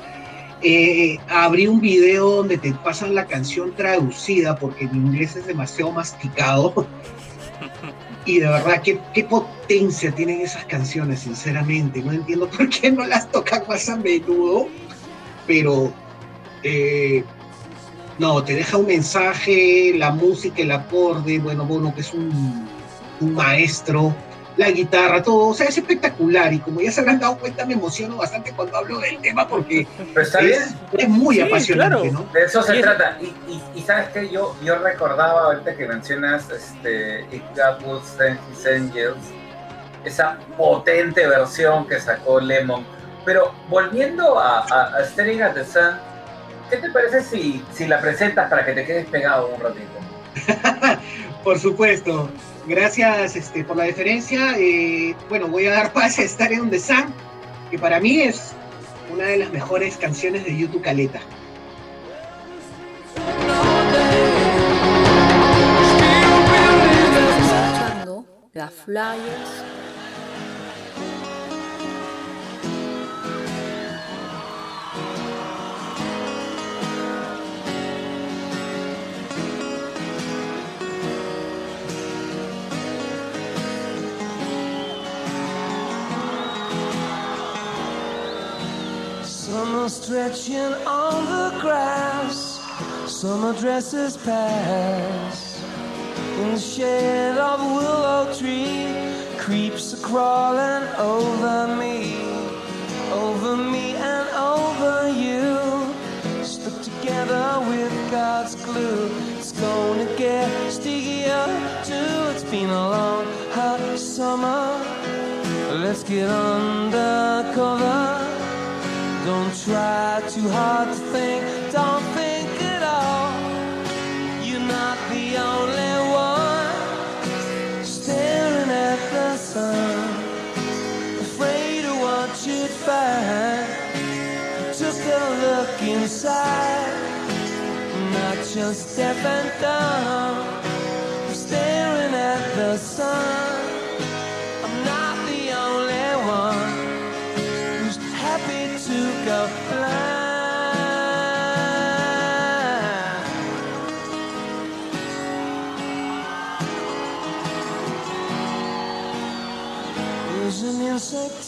Eh, abrí un video donde te pasan la canción traducida porque mi inglés es demasiado masticado. Y de verdad, qué, qué potencia tienen esas canciones, sinceramente. No entiendo por qué no las tocan más a menudo, pero eh, no, te deja un mensaje, la música, el acorde, bueno, bueno, que es un, maestro, la guitarra, todo, o sea, es espectacular y como ya se habrán dado cuenta me emociono bastante cuando hablo del tema porque es, muy apasionante, ¿no? De eso se trata. Y, sabes que yo, yo recordaba ahorita que mencionas este, It God His Angels, esa potente versión que sacó Lemon. Pero volviendo a, a, a Staring at the Sun, ¿Qué te parece si, si la presentas para que te quedes pegado un ratito? por supuesto. Gracias este, por la deferencia. Eh, bueno, voy a dar pase a estar en The Sun, que para mí es una de las mejores canciones de YouTube Caleta. Stretching on the grass. Summer dresses pass. In the shade of a willow tree, creeps are crawling over me, over me and over you. Stuck together with God's glue. It's gonna get stickier too. It's been a long, hot summer. Let's get under cover. Don't try too hard to think, don't think at all. You're not the only one staring at the sun, afraid of what you'd find. Took a look inside, not just deaf and dumb, staring at the sun.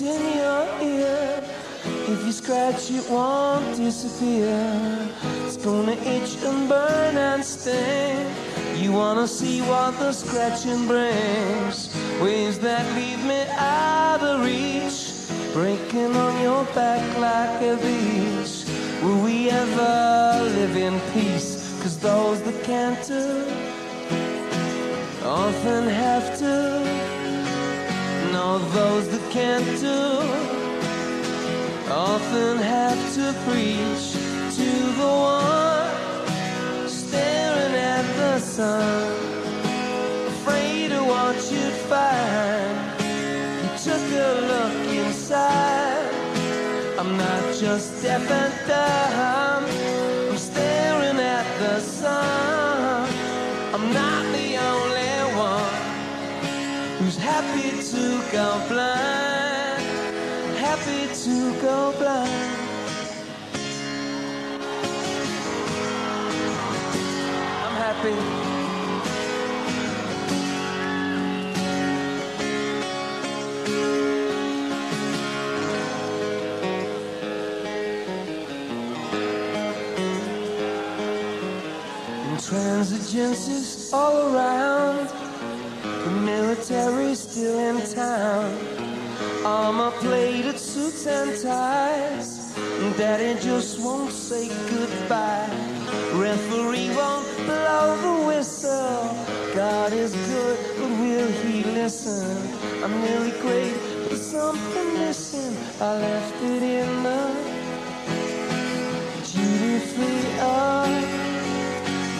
In your ear. If you scratch, it won't disappear. It's gonna itch and burn and sting. You wanna see what the scratching brings? Waves that leave me out of reach breaking on your back like a beach. Will we ever live in peace? Cause those that can't do often have to. No, those that can't do often have to preach to the one staring at the sun, afraid of what you'd find. You took a look inside. I'm not just deaf and dumb. I'm staring at the sun. happy to go blind, happy to go blind. I'm happy. Intransigences all around Military still in town. Armor plated suits and ties. Daddy just won't say goodbye. Referee won't blow the whistle. God is good, but will he listen? I'm nearly great, but something missing. I left it in the duty free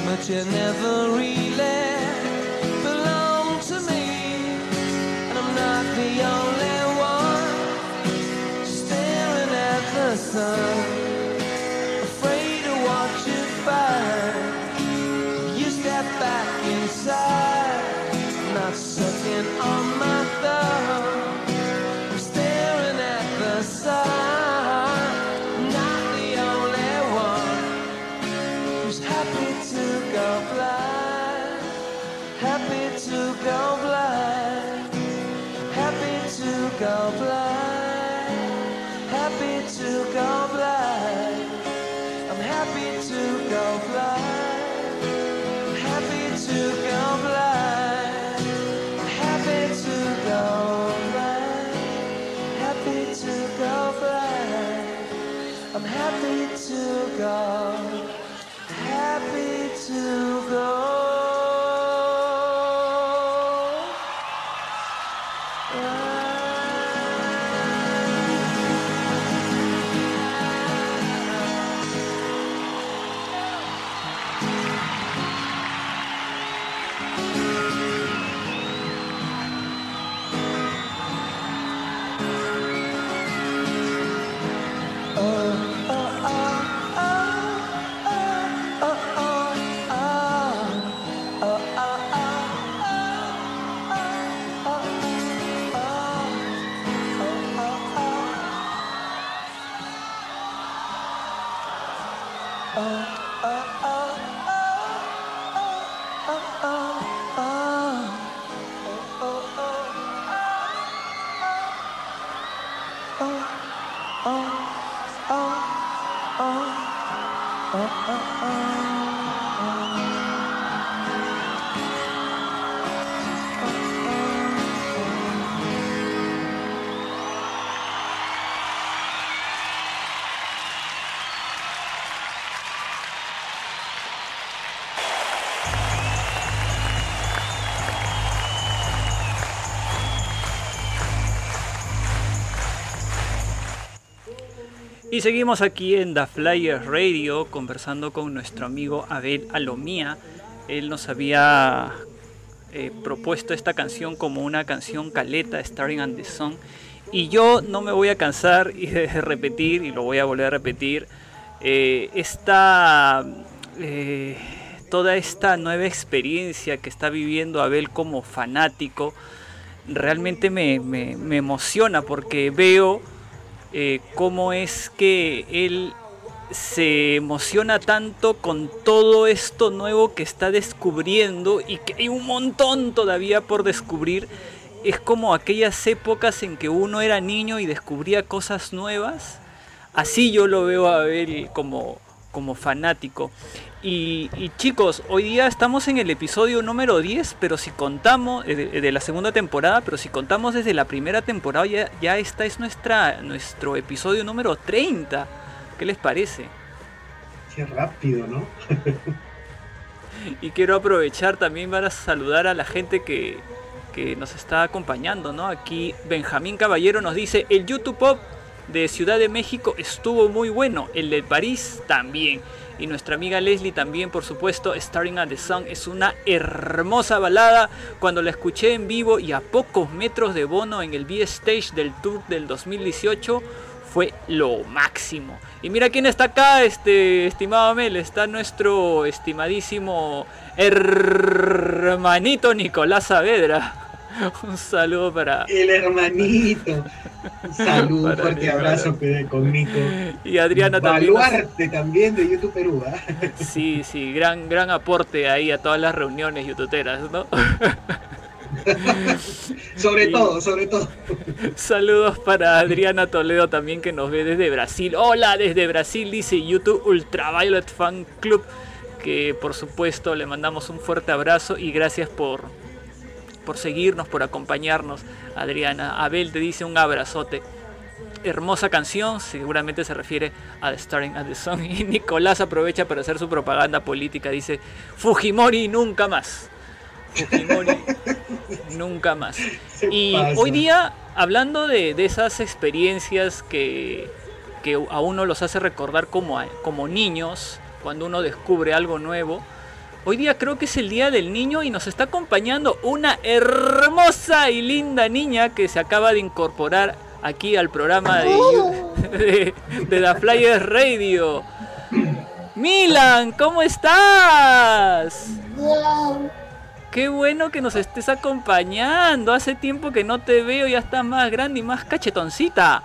but you never really Y seguimos aquí en The Flyers Radio conversando con nuestro amigo Abel Alomía. Él nos había eh, propuesto esta canción como una canción caleta, Starring on the Sun. Y yo no me voy a cansar de repetir, y lo voy a volver a repetir, eh, esta, eh, toda esta nueva experiencia que está viviendo Abel como fanático, realmente me, me- me emociona porque veo eh, cómo es que él se emociona tanto con todo esto nuevo que está descubriendo y que hay un montón todavía por descubrir. Es como aquellas épocas en que uno era niño y descubría cosas nuevas. Así yo lo veo a él como, como fanático. Y, y chicos, hoy día estamos en el episodio número 10, pero si contamos, eh, de, de la segunda temporada, pero si contamos desde la primera temporada, ya, ya esta es nuestra, nuestro episodio número 30. ¿Qué les parece? Qué rápido, ¿no? Y quiero aprovechar también para saludar a la gente que, que nos está acompañando, ¿no? Aquí Benjamín Caballero nos dice, el YouTube Pop de Ciudad de México estuvo muy bueno, el de París también. Y nuestra amiga Leslie también, por supuesto, Starting at the Sun es una hermosa balada. Cuando la escuché en vivo y a pocos metros de Bono en el B-Stage del Tour del 2018, fue lo máximo. Y mira quién está acá, este estimado Mel, está nuestro estimadísimo hermanito Nicolás Saavedra. Un saludo para El hermanito. Un saludo, Para un fuerte abrazo pe- con Nico. y Adriana también. nos- Baluarte también de YouTube Perú. ¿ah? Sí, sí, gran gran aporte ahí a todas las reuniones youtuberas, ¿no? Sobre Y- todo, sobre todo. Saludos para Adriana Toledo también que nos ve desde Brasil. Hola desde Brasil, dice YouTube Ultraviolet Fan Club. que por supuesto le mandamos un fuerte abrazo y gracias por, por seguirnos, por acompañarnos, Adriana. Abel te dice un abrazote. Hermosa canción, seguramente se refiere a The Starting at the Song. Y Nicolás aprovecha para hacer su propaganda política. Dice: Fujimori nunca más. Fujimori nunca más. Y hoy día, hablando de, de esas experiencias que, que, a uno los hace recordar como, como niños, cuando uno descubre algo nuevo, Hoy día creo que es el Día del Niño y nos está acompañando una hermosa y linda niña que se acaba de incorporar aquí al programa de, de, The Flyers Radio. Milan, ¿cómo estás? Bien. Qué bueno que nos estés acompañando. Hace tiempo que no te veo, ya estás más grande y más cachetoncita.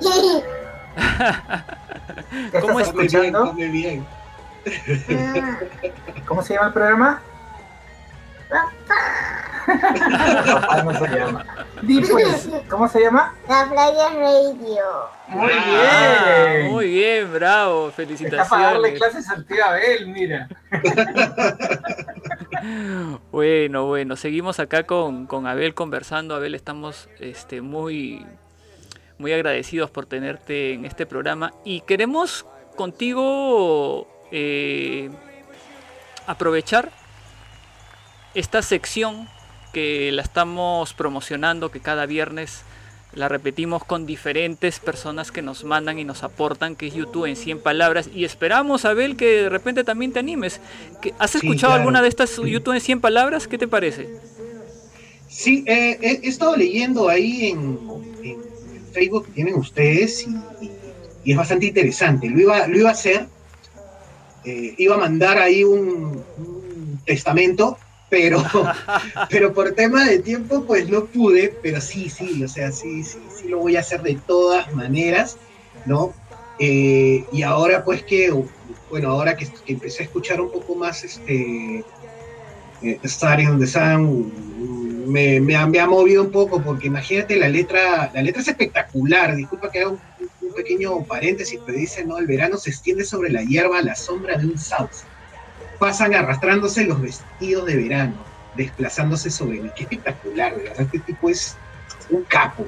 ¿Cómo estás escuchando? bien. ¿Cómo se llama el programa? Papá no se llama. Di pues, ¿cómo se llama? La Playa Radio. Muy Ah, bien. Muy bien, bravo. Está para darle Felicitaciones. clases al tío Abel, mira. Bueno, bueno, seguimos acá con, con Abel conversando. Abel, estamos este, muy, muy agradecidos por tenerte en este programa y queremos contigo eh, aprovechar esta sección que la estamos promocionando, que cada viernes la repetimos con diferentes personas que nos mandan y nos aportan, que es YouTube en 100 palabras. Y esperamos, Abel, que de repente también te animes. ¿Que- ¿Has Sí, escuchado claro. alguna de estas YouTube en 100 palabras? ¿Qué te parece? Sí, eh, he, he estado leyendo ahí en, en Facebook que tienen ustedes y, y- y es bastante interesante. Lo iba, lo iba a hacer, eh, iba a mandar ahí un, un testamento, pero, pero por tema de tiempo pues no pude, pero sí, sí, o sea, sí, sí, sí lo voy a hacer de todas maneras, ¿no? Eh, y ahora pues que, bueno, ahora que, que empecé a escuchar un poco más este eh, Starting on the Sun me, me ha, me ha movido un poco porque imagínate la letra, la letra es espectacular, disculpa que haga un, pequeño paréntesis, pero dice, no, el verano se extiende sobre la hierba a la sombra de un sauce. Pasan arrastrándose los vestidos de verano, desplazándose sobre mí. Qué espectacular, verdad, este tipo es un capo.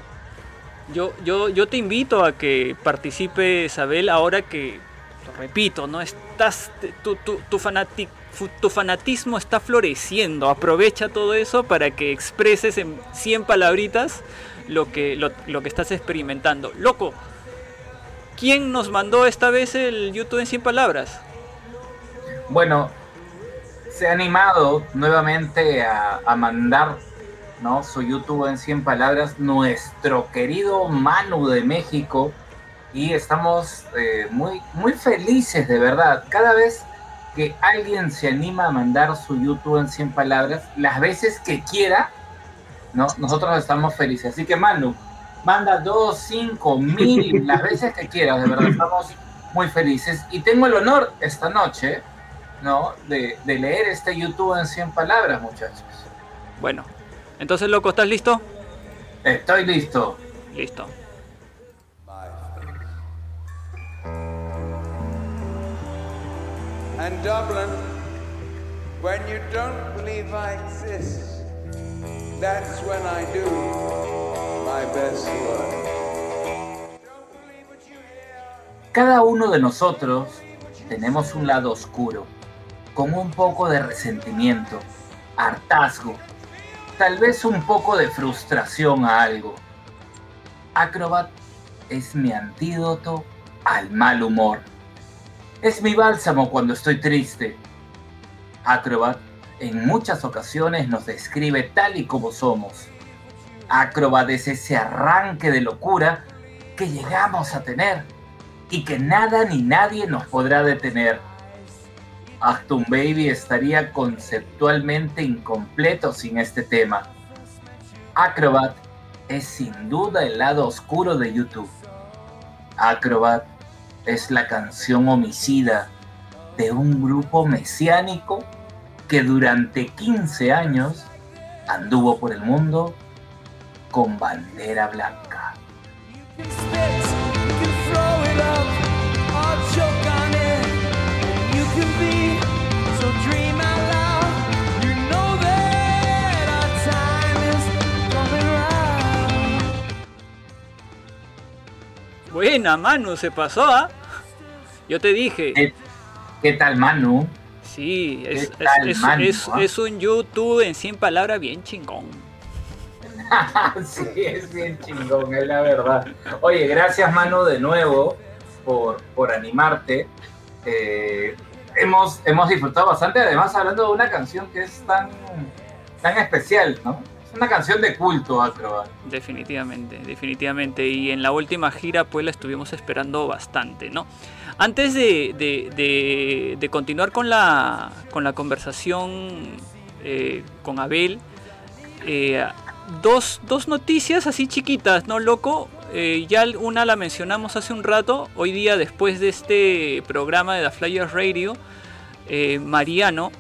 Yo, yo, yo te invito a que participes, Abel, ahora que, lo repito, ¿no? Estás, tu, tu, tu, tu fanatismo está floreciendo. Aprovecha todo eso para que expreses en 100 palabritas lo que, lo, lo que estás experimentando. Loco, ¿quién nos mandó esta vez el YouTube en 100 palabras? Bueno, se ha animado nuevamente a, mandar ¿no? su YouTube en 100 palabras nuestro querido Manu de México y estamos eh, muy, muy felices de verdad. Cada vez que alguien se anima a mandar su YouTube en 100 palabras, las veces que quiera, ¿no? nosotros estamos felices. Así que Manu, manda dos, cinco, mil, las veces que quieras, de verdad estamos muy felices. Y tengo el honor esta noche ¿no? De, de, leer este YouTube en 100 palabras, muchachos. Bueno, entonces, loco, ¿estás listo? Estoy listo. Listo. And Dublin, when you don't believe I exist, that's when I do. Cada uno de nosotros tenemos un lado oscuro, con un poco de resentimiento, hartazgo, tal vez un poco de frustración a algo. Acrobat es mi antídoto al mal humor. Es mi bálsamo cuando estoy triste. Acrobat en muchas ocasiones nos describe tal y como somos. Acrobat es ese arranque de locura que llegamos a tener y que nada ni nadie nos podrá detener. Acton Baby estaría conceptualmente incompleto sin este tema. Acrobat es sin duda el lado oscuro de YouTube. Acrobat es la canción homicida de un grupo mesiánico que durante 15 años anduvo por el mundo con bandera blanca. Buena, Manu, se pasó, ¿ah? Yo te dije. ¿Qué, tal, Manu? Sí, es, es, ah? es, un YouTube en 100 palabras bien chingón. sí, es bien chingón, es la verdad. Oye, gracias Manu de nuevo por, por animarte. Eh, hemos, hemos disfrutado bastante, además hablando de una canción que es tan, tan especial, ¿no? Es una canción de culto, Acrobat. Definitivamente, definitivamente. Y en la última gira pues la estuvimos esperando bastante, ¿no? Antes de, de- de- de continuar con la, con la conversación eh, con Abel, eh, dos, dos noticias así chiquitas, ¿no, loco? Eh, ya una la mencionamos hace un rato, hoy día después de este programa de The Flyers Radio, eh, Mariano,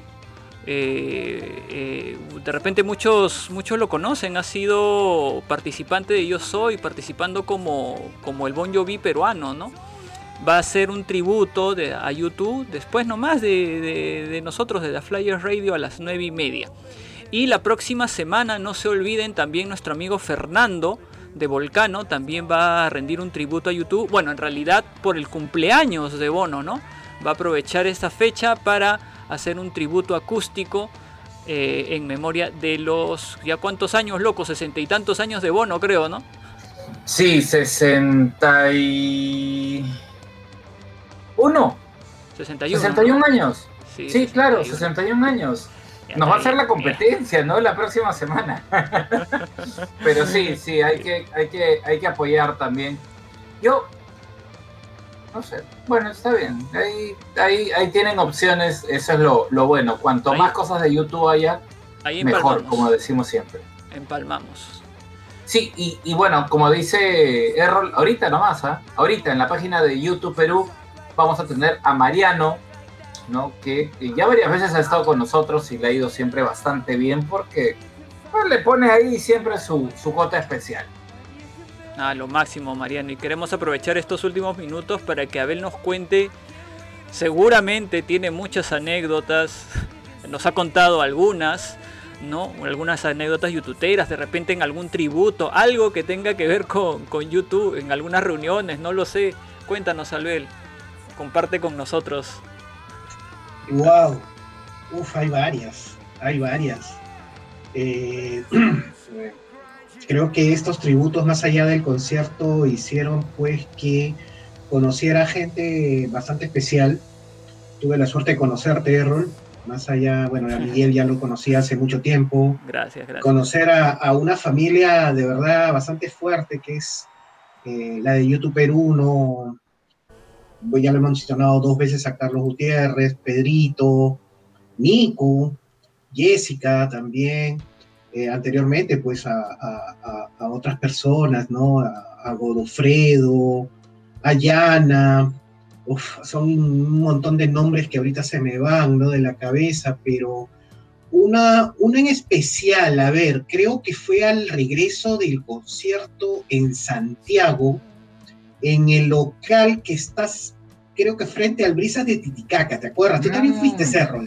eh, de repente muchos, muchos lo conocen, ha sido participante de Yo Soy, participando como, como el Bon Jovi peruano, ¿no? Va a ser un tributo a YouTube después nomás de, de, de nosotros, de The Flyers Radio a las 9 y media. Y la próxima semana, no se olviden, también nuestro amigo Fernando de Volcano también va a rendir un tributo a YouTube. Bueno, en realidad por el cumpleaños de Bono, ¿no? Va a aprovechar esta fecha para hacer un tributo acústico eh, en memoria de los, ya cuántos años, loco, sesenta y tantos años de Bono, creo, ¿no? Sí, 61. ¿Uno? 61. 61 años. Sí, Sí, claro, 61. 61 años. Nos va a hacer la competencia, ¿no? La próxima semana. Pero sí, sí, hay que, hay que, hay que apoyar también. Yo, no sé, bueno, está bien. Ahí, ahí, ahí tienen opciones, eso es lo, lo bueno. Cuanto Ahí- más cosas de YouTube haya, mejor, como decimos siempre. empalmamos. Sí, y, y bueno, como dice Errol, ahorita nomás, ¿ah? ahorita en la página de YouTube Perú vamos a tener a Mariano, que ya varias veces ha estado con nosotros y le ha ido siempre bastante bien porque pues, le pone ahí siempre su, su especial. Ah, lo máximo, Mariano. Y queremos aprovechar estos últimos minutos para que Abel nos cuente. Seguramente tiene muchas anécdotas. Nos ha contado algunas, ¿no? Algunas anécdotas youtuberas, de repente en algún tributo, algo que tenga que ver con, con YouTube, en algunas reuniones, no lo sé. Cuéntanos, Abel. Comparte con nosotros. Wow. Uf, hay varias. Hay varias. Eh, creo que estos tributos, más allá del concierto, hicieron pues que conociera gente bastante especial. Tuve la suerte de conocerte, Errol. Más allá, bueno, a Miguel ya lo conocí hace mucho tiempo. Gracias, gracias. conocer a, a una familia de verdad bastante fuerte que es eh, la de YouTube Perú, ¿no? Pues ya lo hemos mencionado dos veces a Carlos Gutiérrez, Pedrito, Nico, Jessica también, eh, anteriormente pues a, a- a- otras personas, ¿no? A, a Godofredo, a Yana, uf, son un montón de nombres que ahorita se me van, ¿no? De la cabeza, pero una, una en especial, a ver, creo que fue al regreso del concierto en Santiago, en el local que estás, creo que frente al Brisas de Titicaca, ¿te acuerdas? Tú también Ah. fuiste, Cerro.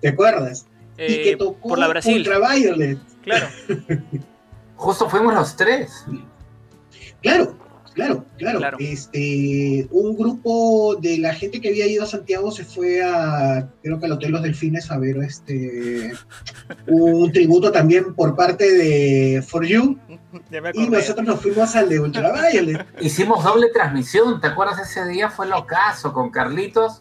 ¿Te acuerdas? y Eh, que tocó por la Brasil. Ultraviolet. Claro. Justo fuimos los tres. Claro, claro, claro. Claro. Este, un grupo de la gente que había ido a Santiago se fue a, creo que al Hotel Los Delfines a ver este, un tributo también por parte de For You. Y nosotros nos fuimos al de Ultraviolet. Hicimos doble transmisión, ¿te acuerdas? Ese día fue locazo con Carlitos.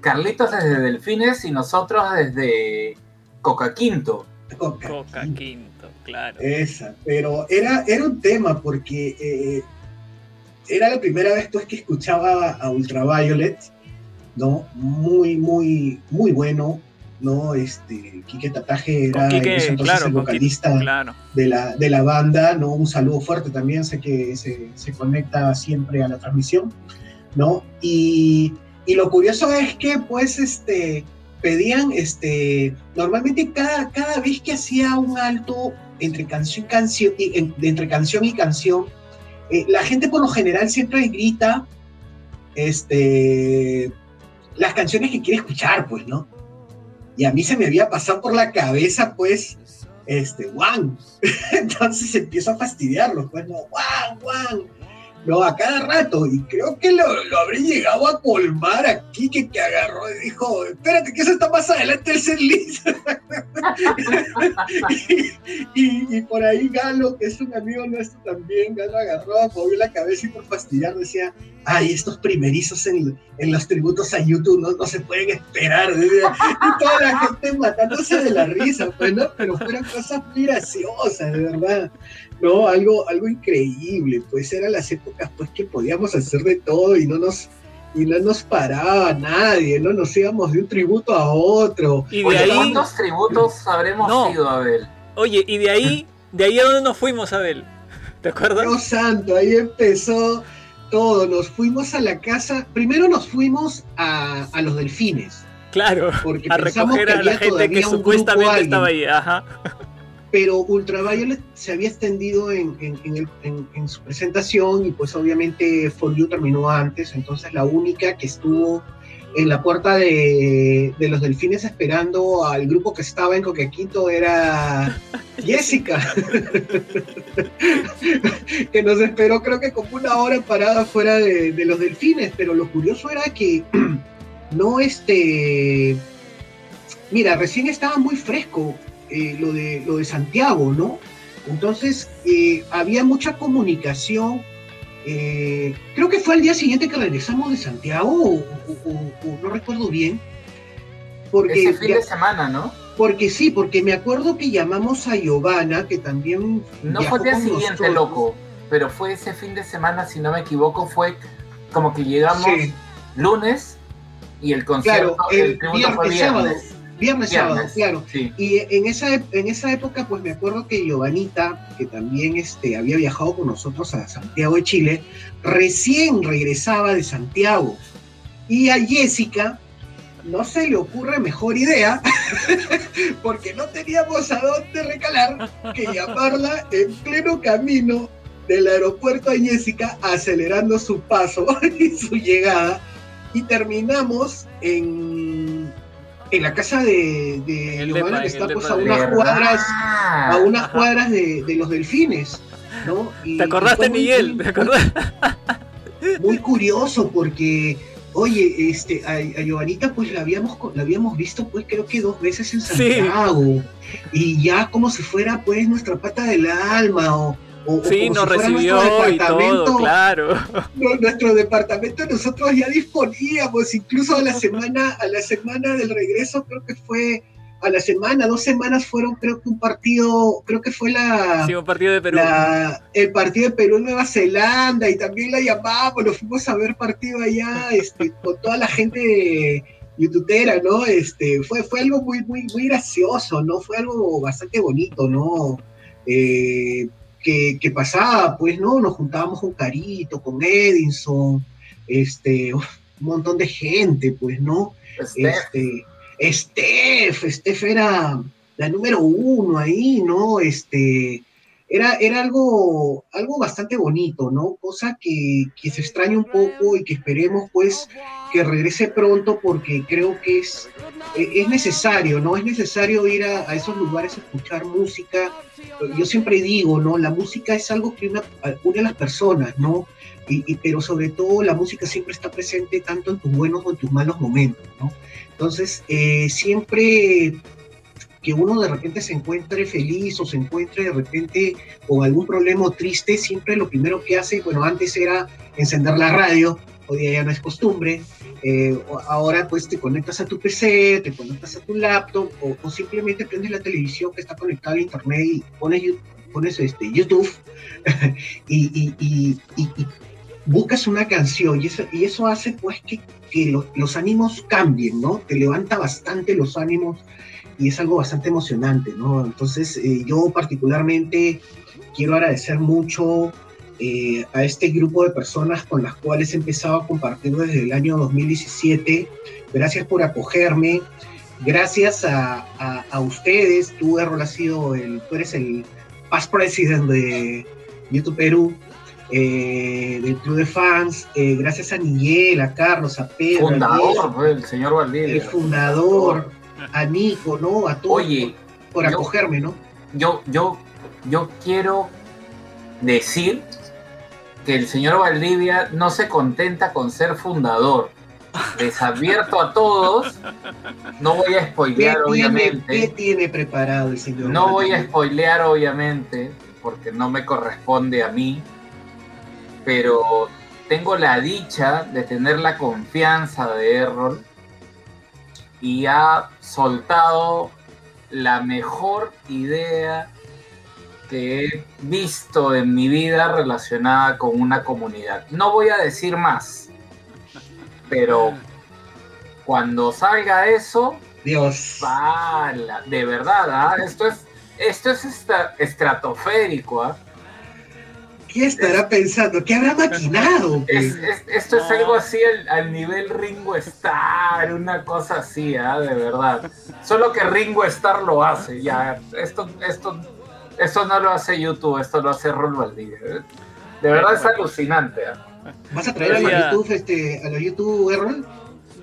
Carlitos desde Delfines y nosotros desde Coca Quinto. Coca. Coca Quinto, claro. Esa, pero era, era un tema porque eh, era la primera vez pues que escuchaba a Ultraviolet, ¿no? Muy, muy, muy bueno, ¿no? Este, Quique Tataje era Con en Quique, ese entonces claro, el con Quique, vocalista claro. de, la, de la banda, ¿no? Un saludo fuerte también, sé que se, se conecta siempre a la transmisión, ¿no? Y, y lo curioso es que, pues, este, pedían, este, normalmente cada, cada vez que hacía un alto entre canción canción, y, entre canción y canción, eh, la gente por lo general siempre grita, este, las canciones que quiere escuchar, pues, ¿no? Y a mí se me había pasado por la cabeza, pues, este, Juan. Entonces empiezo a fastidiarlo, pues, no, Juan, Juan. ¿No? A cada rato, y creo que lo, lo habré llegado a colmar aquí, que, que agarró y dijo, espérate, que eso está más adelante el y, y- y por ahí Galo, que es un amigo nuestro también, Galo agarró, movió la cabeza y por fastidiar decía, ay, estos primerizos en, en los tributos a YouTube no, no se pueden esperar. Y toda la gente matándose de la risa, pues, ¿no? Pero fueron cosas muy graciosas, de verdad. No, algo, algo increíble, pues eran las épocas pues que podíamos hacer de todo y no nos y no nos paraba nadie, no nos íbamos de un tributo a otro. Y de Oye, ahí, ¿cuántos tributos habremos No. sido, Abel? oye, y de ahí, de ahí a dónde nos fuimos, Abel. ¿Te acuerdas? Dios santo, ahí empezó todo. Nos fuimos a la casa, primero nos fuimos a, a los delfines, Claro, porque a pensamos recoger que a la gente que supuestamente estaba ahí. Ajá. pero Ultraviolet se había extendido en, en- en el- en- en su presentación y pues obviamente For You terminó antes, entonces la única que estuvo en la puerta de, de los delfines esperando al grupo que estaba en Coquequito era Jessica, que nos esperó creo que como una hora parada fuera de, de los delfines, pero lo curioso era que no este... Mira, recién estaba muy fresco eh, lo, de, lo de Santiago, ¿no? Entonces, eh, había mucha comunicación. Eh, creo que fue al día siguiente que regresamos de Santiago, o, o- o- o no recuerdo bien. Porque, Ese fin de semana, ¿no? porque sí, porque me acuerdo que llamamos a Giovanna, que también. No fue el día siguiente, nosotros. loco. Pero fue ese fin de semana, si no me equivoco, fue como que llegamos Sí. lunes y el concierto, Claro, el, el tributo fue viernes, sábado. Viernes. Viernes, sábado, claro. Sí. Y en esa, en esa época, pues me acuerdo que Giovanita, que también este, había viajado con nosotros a Santiago de Chile, recién regresaba de Santiago. Y a Jessica no se le ocurre mejor idea, porque no teníamos a dónde recalar, que llamarla en pleno camino del aeropuerto a Jessica, acelerando su paso y su llegada. Y terminamos en, en la casa de, de el Giovanna, que está pues depa a unas ¿Verdad? cuadras, a unas cuadras de, de los delfines. ¿no? Y- ¿Te acordaste, Miguel? muy- ¿Te acordás? muy curioso porque, oye, este, a, a Giovanita pues la habíamos, la habíamos visto pues creo que dos veces en Sí. Santiago y ya como si fuera pues nuestra pata del alma o, o- Sí, nos si recibió nuestro y todo, departamento, claro. nuestro departamento nosotros ya disponíamos, incluso a la semana, a la semana del regreso creo que fue a la semana, dos semanas fueron creo que un partido, creo que fue la Sí, un partido de Perú. la- el partido de Perú-Nueva Zelanda y también la llamamos, nos fuimos a ver partido allá este, con toda la gente youtubera, ¿no? Este, fue, fue algo muy, muy, muy gracioso, ¿no? Fue algo bastante bonito, ¿no? Eh, que, que pasaba, pues, ¿no? Nos juntábamos con Carito, con Edinson, este, un montón de gente, pues, ¿no? Este, Este, Steph, Steph era la número uno ahí, ¿no? Este, era, era algo, algo bastante bonito, ¿no? Cosa que, que se extraña un poco y que esperemos, pues, que regrese pronto porque creo que es, e- es necesario, ¿no? Es necesario ir a, a esos lugares a escuchar música. Yo siempre digo, ¿no? La música es algo que una- une a las personas, ¿no? Y, pero sobre todo la música siempre está presente tanto en tus buenos o en tus malos momentos, ¿no? Entonces, eh, siempre que uno de repente se encuentre feliz o se encuentre de repente con algún problema triste, siempre lo primero que hace, bueno, antes era encender la radio, hoy día ya no es costumbre, eh, ahora pues te conectas a tu PC, te conectas a tu laptop o, simplemente prendes la televisión que está conectada al internet y pones, pones este, YouTube y, y- y- y- buscas una canción y eso, y eso hace pues que, que lo- los ánimos cambien, ¿no? Te levanta bastante los ánimos y es algo bastante emocionante, ¿no? Entonces eh, yo particularmente quiero agradecer mucho eh, a este grupo de personas con las cuales he empezado a compartir desde el año 2017. Gracias por acogerme. Gracias a, a- a ustedes. Tú, Errol, has sido el, tú eres el past president de YouTube Perú, eh, del club de fans. Eh, gracias a Miguel, a Carlos, a Pedro, a fundador, fue el señor el Valdivia. fundador, a Nico, ¿no? A todos Oye, por, yo- acogerme, ¿no? yo, yo, yo quiero decir que el señor Valdivia no se contenta con ser fundador. Les advierto a todos, no voy a ¿Qué spoilear tiene, obviamente. qué tiene preparado el señor? No voy a spoilear, obviamente, porque no me corresponde a mí, pero tengo la dicha de tener la confianza de Errol y ha soltado la mejor idea que he visto en mi vida relacionada con una comunidad. No voy a decir más, pero cuando salga eso, Dios. Pala, de verdad, ¿ah? esto es, esto es estratosférico, ¿ah? ¿Qué estará pensando? ¿Qué habrá maquinado? Es- es- esto es algo así al, al nivel Ringo Starr, una cosa así, ¿ah? de verdad. Solo que Ringo Starr lo hace, ya. Esto, esto, esto no lo hace YouTube, esto lo hace Rol Valdivia. ¿eh? De verdad es alucinante. ¿ah? ¿Vas a traer a los YouTube, este, a los YouTube, Errol?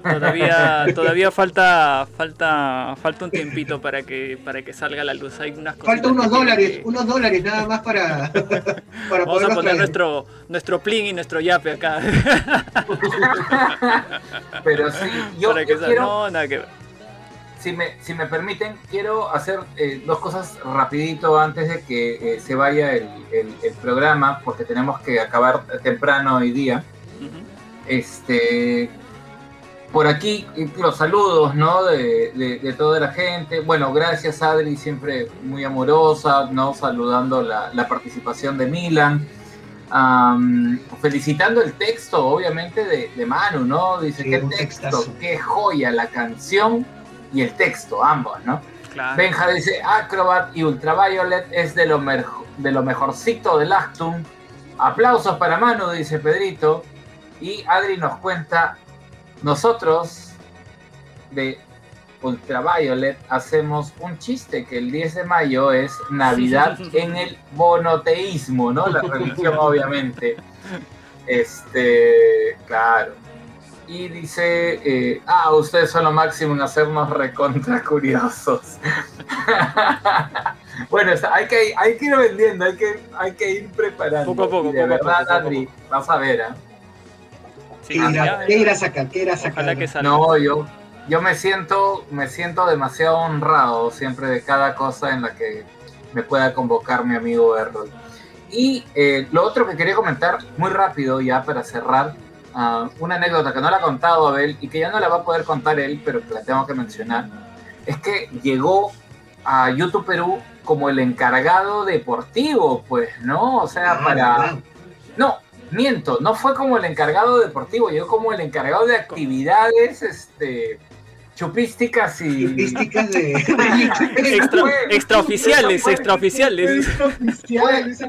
Todavía, todavía falta, falta, falta un tiempito para que, para que salga a la luz. Hay unas Falta unos dólares, que- unos dólares nada más para, para Vamos a poner traer. nuestro, nuestro plin y nuestro yape acá. Pero sí, yo, para que yo salga. quiero, No, nada que ver. si me, si me permiten, quiero hacer eh, dos cosas rapidito antes de que eh, se vaya el, el- el programa, porque tenemos que acabar temprano hoy día. Este, por aquí los saludos, ¿no? De, de- de toda la gente. Bueno, gracias Adri, siempre muy amorosa, ¿no? Saludando la, la participación de Milan. Felicitando el texto, obviamente, de, de Manu, ¿no? Dice, Sí, qué texto, textazo. qué joya, la canción y el texto, ambos, ¿no? Claro. Benja dice, Acrobat y Ultraviolet es de lo, de lo mejorcito del Actum. Aplausos para Manu, dice Pedrito. Y Adri nos cuenta, nosotros de Ultraviolet hacemos un chiste que el 10 de mayo es Navidad en el monoteísmo, ¿no? La religión, obviamente. Este, claro. Y dice, eh, ah, ustedes son lo máximo en hacernos recontra curiosos. bueno, hay que, hay que ir vendiendo, hay que, hay que ir preparando. Poco a poco, Y de poco verdad, poco, poco a Adri, vas a ver, ¿ah? Sí, ¿Qué irá, ya, qué irá a sacar? ¿Qué irá a sacar? Que. No, yo, yo me siento, me siento demasiado honrado siempre de cada cosa en la que me pueda convocar mi amigo Errol. Y eh, lo otro que quería comentar muy rápido ya para cerrar, ah, una anécdota que no la ha contado Abel y que ya no la va a poder contar él, pero que la tengo que mencionar, es que llegó a YouTube Perú como el encargado deportivo, pues, ¿no? O sea, Ah, para... ¿verdad? No, miento, no fue como el encargado deportivo, yo como el encargado de actividades este, chupísticas y... Chupísticas de... Extra, Fue- extraoficiales, fue- extraoficiales.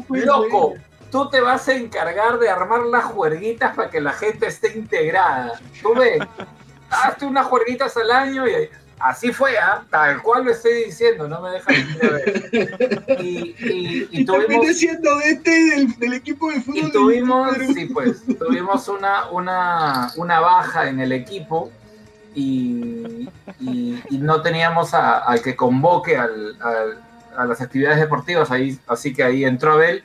Fue Loco, buena. tú te vas a encargar de armar las juerguitas para que la gente esté integrada. Tú ves, hazte unas juerguitas al año y así fue, ¿ah? tal cual lo estoy diciendo, no me dejas de ver. Y, y, y tuvimos... siendo DT del, del equipo de fútbol. Y tuvimos, sí, pues, tuvimos una, una, una baja en el equipo y, y- y no teníamos a- al que convoque al- al- a las actividades deportivas, ahí, así que ahí entró Abel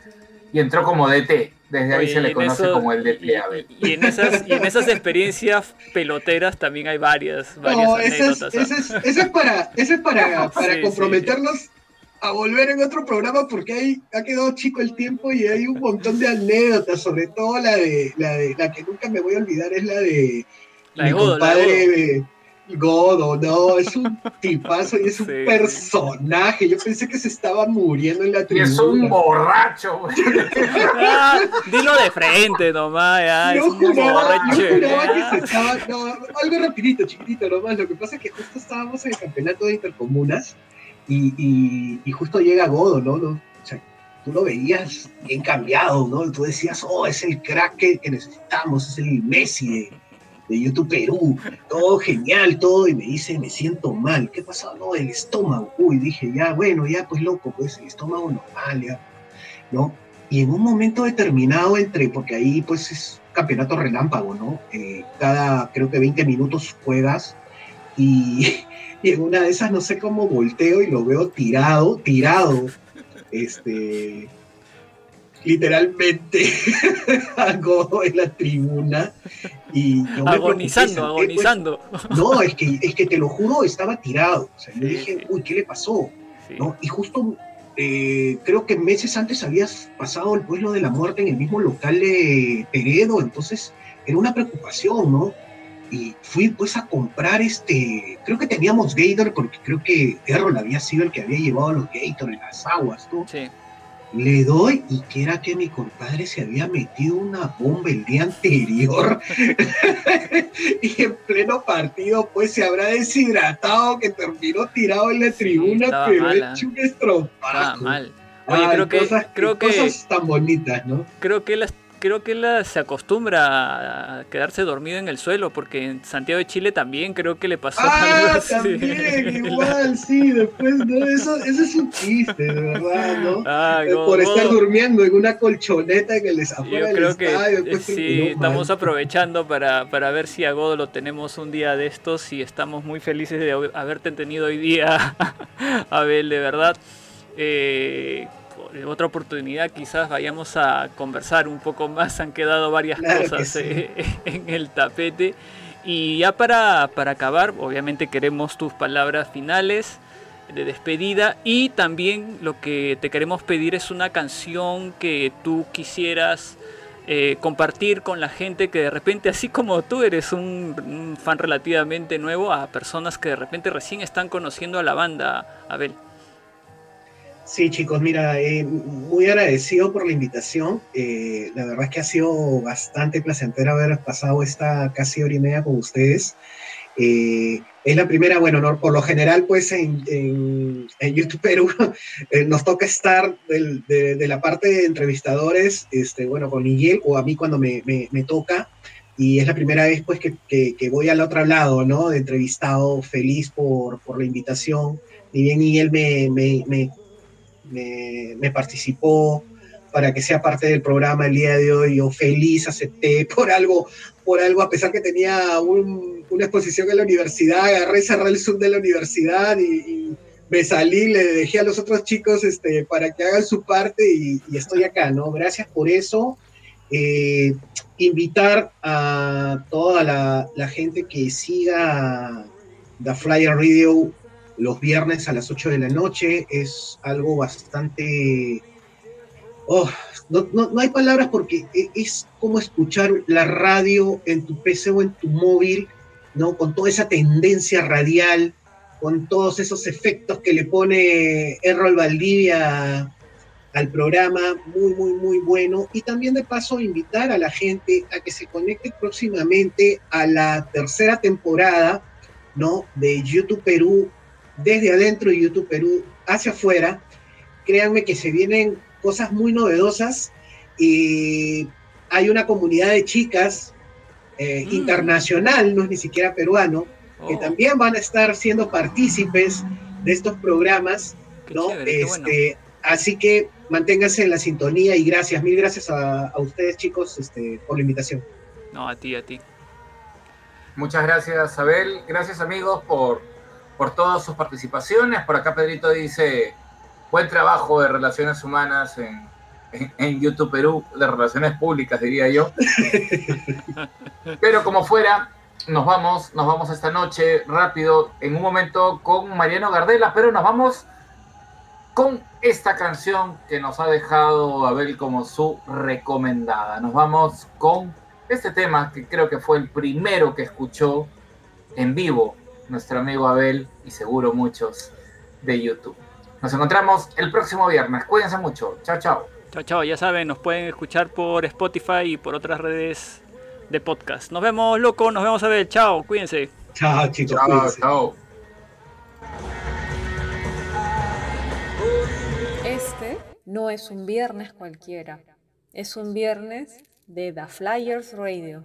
y entró como DT. Desde ahí Oye, se le conoce eso- como el Abel. y- y en esas, y en esas experiencias peloteras también hay varias, varias No, es, anécdotas. esa es, para, esa es para, para Sí, comprometernos a volver en otro programa porque hay, ha quedado chico el tiempo y hay un montón de anécdotas, sobre todo la de la de la que nunca me voy a olvidar es la de La de mi Godo, la de compadre Godo. no, es un tipazo y es un Sí. personaje. Yo pensé que se estaba muriendo en la Y tribuna. es un borracho. güey. Ah, dilo de frente nomás, ya. es Yo juraba, borracho, yo juraba ya. que se estaba, no, algo rapidito, chiquitito nomás, lo que pasa es que justo estábamos en el campeonato de intercomunas y, y, y justo llega Godo, ¿no? ¿no? O sea, tú lo veías bien cambiado, ¿no? Tú decías, oh, es el crack que, que necesitamos, es el Messi de, de YouTube Perú, todo genial, todo, y me dice, me siento mal, ¿qué pasa? No, el estómago, uy, dije, ya, bueno, ya, pues loco, pues el estómago normal, ya, ¿no? Y en un momento determinado entre, porque ahí pues es campeonato relámpago, ¿no? Eh, cada, creo que 20 minutos juegas y, y en una de esas no sé cómo volteo y lo veo tirado, tirado, este, literalmente a Godo en la tribuna y yo Agonizando, preocupé, agonizando. pues, no, es que, es que te lo juro, estaba tirado. O sea, yo Sí, dije, sí. uy, ¿qué le pasó? Sí. ¿No? Y justo eh, creo que meses antes habías pasado el pueblo de la muerte en el mismo local de Peredo, entonces era una preocupación, ¿no? Y fui pues a comprar este, creo que teníamos Gator, porque creo que Errol había sido el que había llevado los Gator en las aguas, ¿no? Sí. Le doy y que era que mi compadre se había metido una bomba el día anterior y en pleno partido pues se habrá deshidratado que terminó tirado en la tribuna pero mala. hecho un Estaba estropajo. mal. Oye, Ay, creo que, cosas, creo que, cosas tan bonitas, ¿no? creo que él, creo que él ah, se acostumbra a quedarse dormido en el suelo, porque en Santiago de Chile también creo que le pasó algo Ah, así. también, igual, sí, después, no, eso, eso es un chiste, de verdad, ¿no? Ah, Eh, Por estar Godo, durmiendo en una colchoneta que les Yo afuera del creo que estadio. eh, después sí, estamos aprovechando para, para ver si a Godo lo tenemos un día de estos y estamos muy felices de haber- haberte tenido hoy día, Abel, de verdad. Eh, por otra oportunidad quizás vayamos a conversar un poco más, han quedado varias Claro que cosas sí. eh, en el tapete. Y ya para, para acabar, obviamente queremos tus palabras finales de despedida y también lo que te queremos pedir es una canción que tú quisieras eh, compartir con la gente que de repente, así como tú eres un, un fan relativamente nuevo, a personas que de repente recién están conociendo a la banda, Abel. Sí, chicos, mira, eh, muy agradecido por la invitación. Eh, la verdad es que ha sido bastante placentero haber pasado esta casi hora y media con ustedes. Eh, es la primera, bueno, no, por lo general, pues en, en- en YouTube Perú eh, nos toca estar del- de, de la parte de entrevistadores, este, bueno, con Miguel o a mí cuando me, me- me toca. Y es la primera vez, pues, que, que- que voy al otro lado, ¿no? De entrevistado, feliz por, por la invitación. Ni bien Miguel me, me, me participó para que sea parte del programa el día de hoy. Yo feliz acepté por algo, por algo, a pesar que tenía un- una exposición en la universidad, agarré, cerré el Zoom de la universidad y, me salí, le dejé a los otros chicos este, para que hagan su parte y, y estoy acá, ¿no? Gracias por eso. Eh, invitar a toda la, la gente que siga The Flyer Radio los viernes a las 8 de la noche. Es algo bastante... Oh, no, no- no hay palabras porque e- es como escuchar la radio en tu PC o en tu móvil, ¿no? Con toda esa tendencia radial, con todos esos efectos que le pone Errol Valdivia al programa, muy, muy, muy bueno. Y también de paso invitar a la gente a que se conecte próximamente a la tercera temporada, ¿no? De YouTube Perú, desde adentro y YouTube Perú hacia afuera. Créanme que se vienen cosas muy novedosas y hay una comunidad de chicas eh, Mm. internacional, no es ni siquiera peruano, que Oh, también van a estar siendo partícipes de estos programas, qué ¿no? chévere, qué bueno. Este, Así que manténganse en la sintonía y gracias, mil gracias a, a ustedes chicos este, por la invitación. No, a ti, a ti. Muchas gracias, Abel. Gracias, amigos, por, por todas sus participaciones. Por acá Pedrito dice, buen trabajo de relaciones humanas en, en- YouTube Perú, de relaciones públicas, diría yo. Pero como fuera, nos vamos, nos vamos esta noche rápido, en un momento con Mariano Gardela, pero nos vamos con esta canción que nos ha dejado Abel como su recomendada. Nos vamos con este tema que creo que fue el primero que escuchó en vivo nuestro amigo Abel y seguro muchos de YouTube. Nos encontramos el próximo viernes. Cuídense mucho. Chao, chao. Chao, chao. Ya saben, nos pueden escuchar por Spotify y por otras redes de podcast. Nos vemos, loco. Nos vemos, Abel. Chao. Cuídense. Chao chicos. Chao, cuídense. chao. Este no es un viernes cualquiera, es un viernes de The Flyers Radio.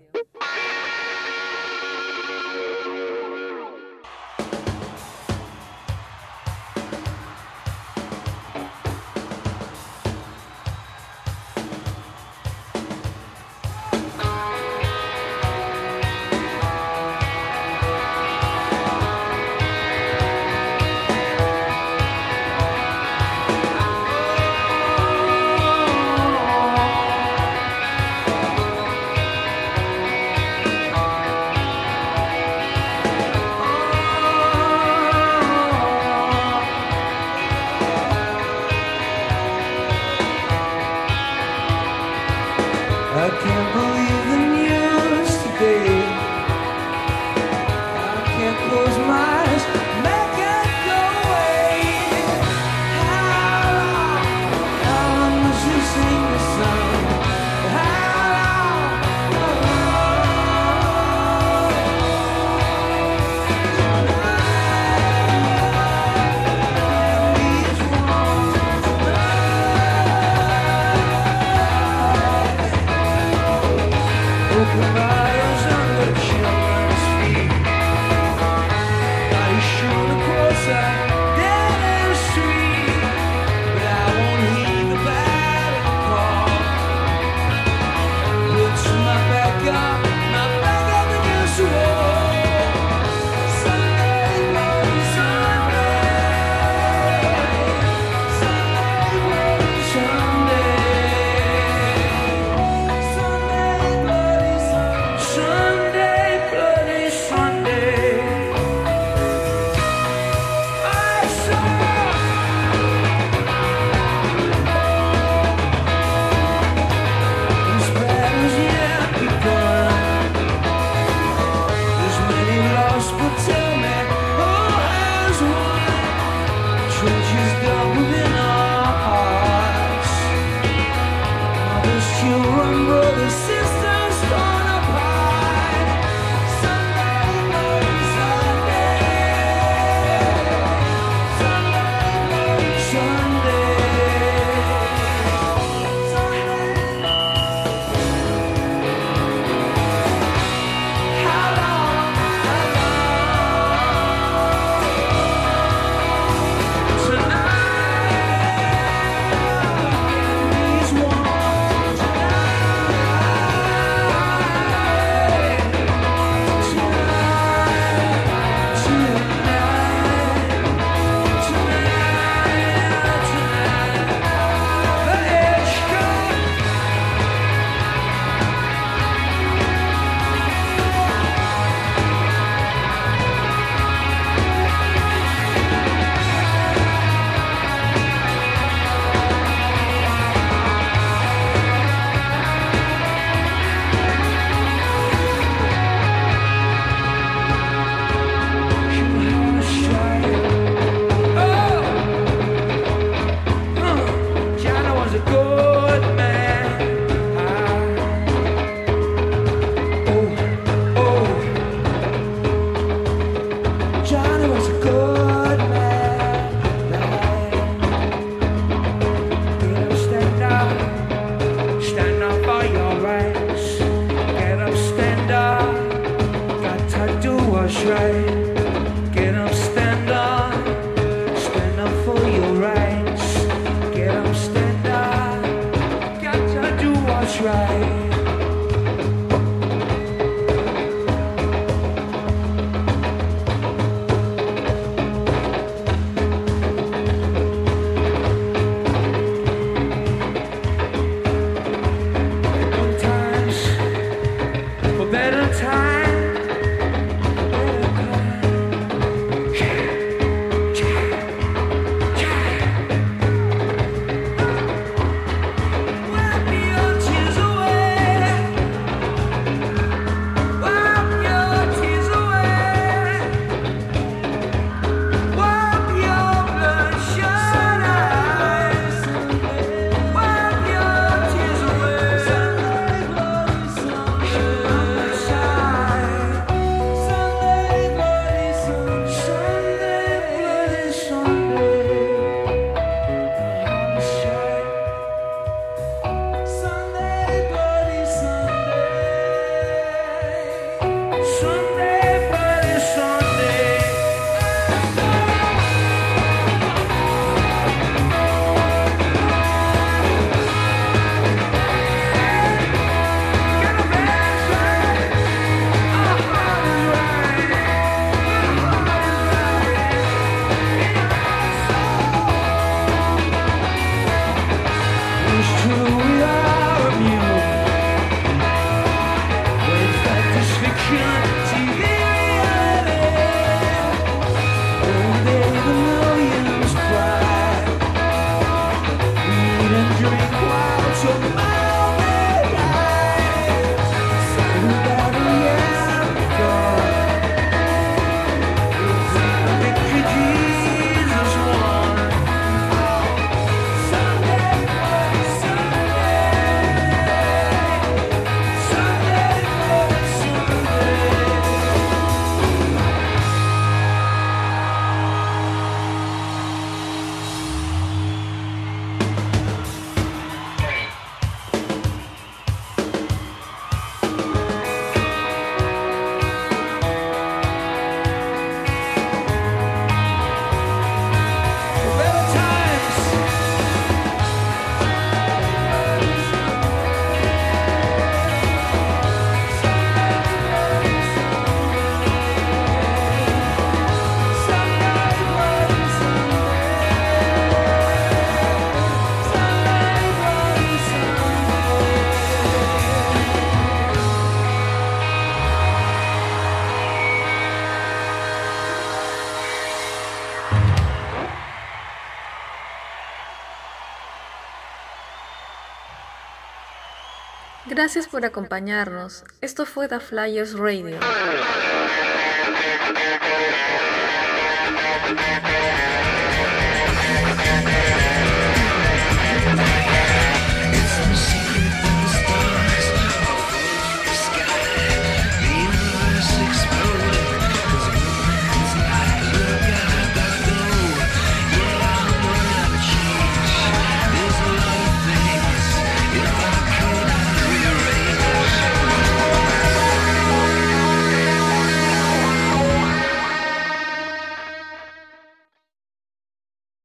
Gracias por acompañarnos. Esto fue The Flyers Radio.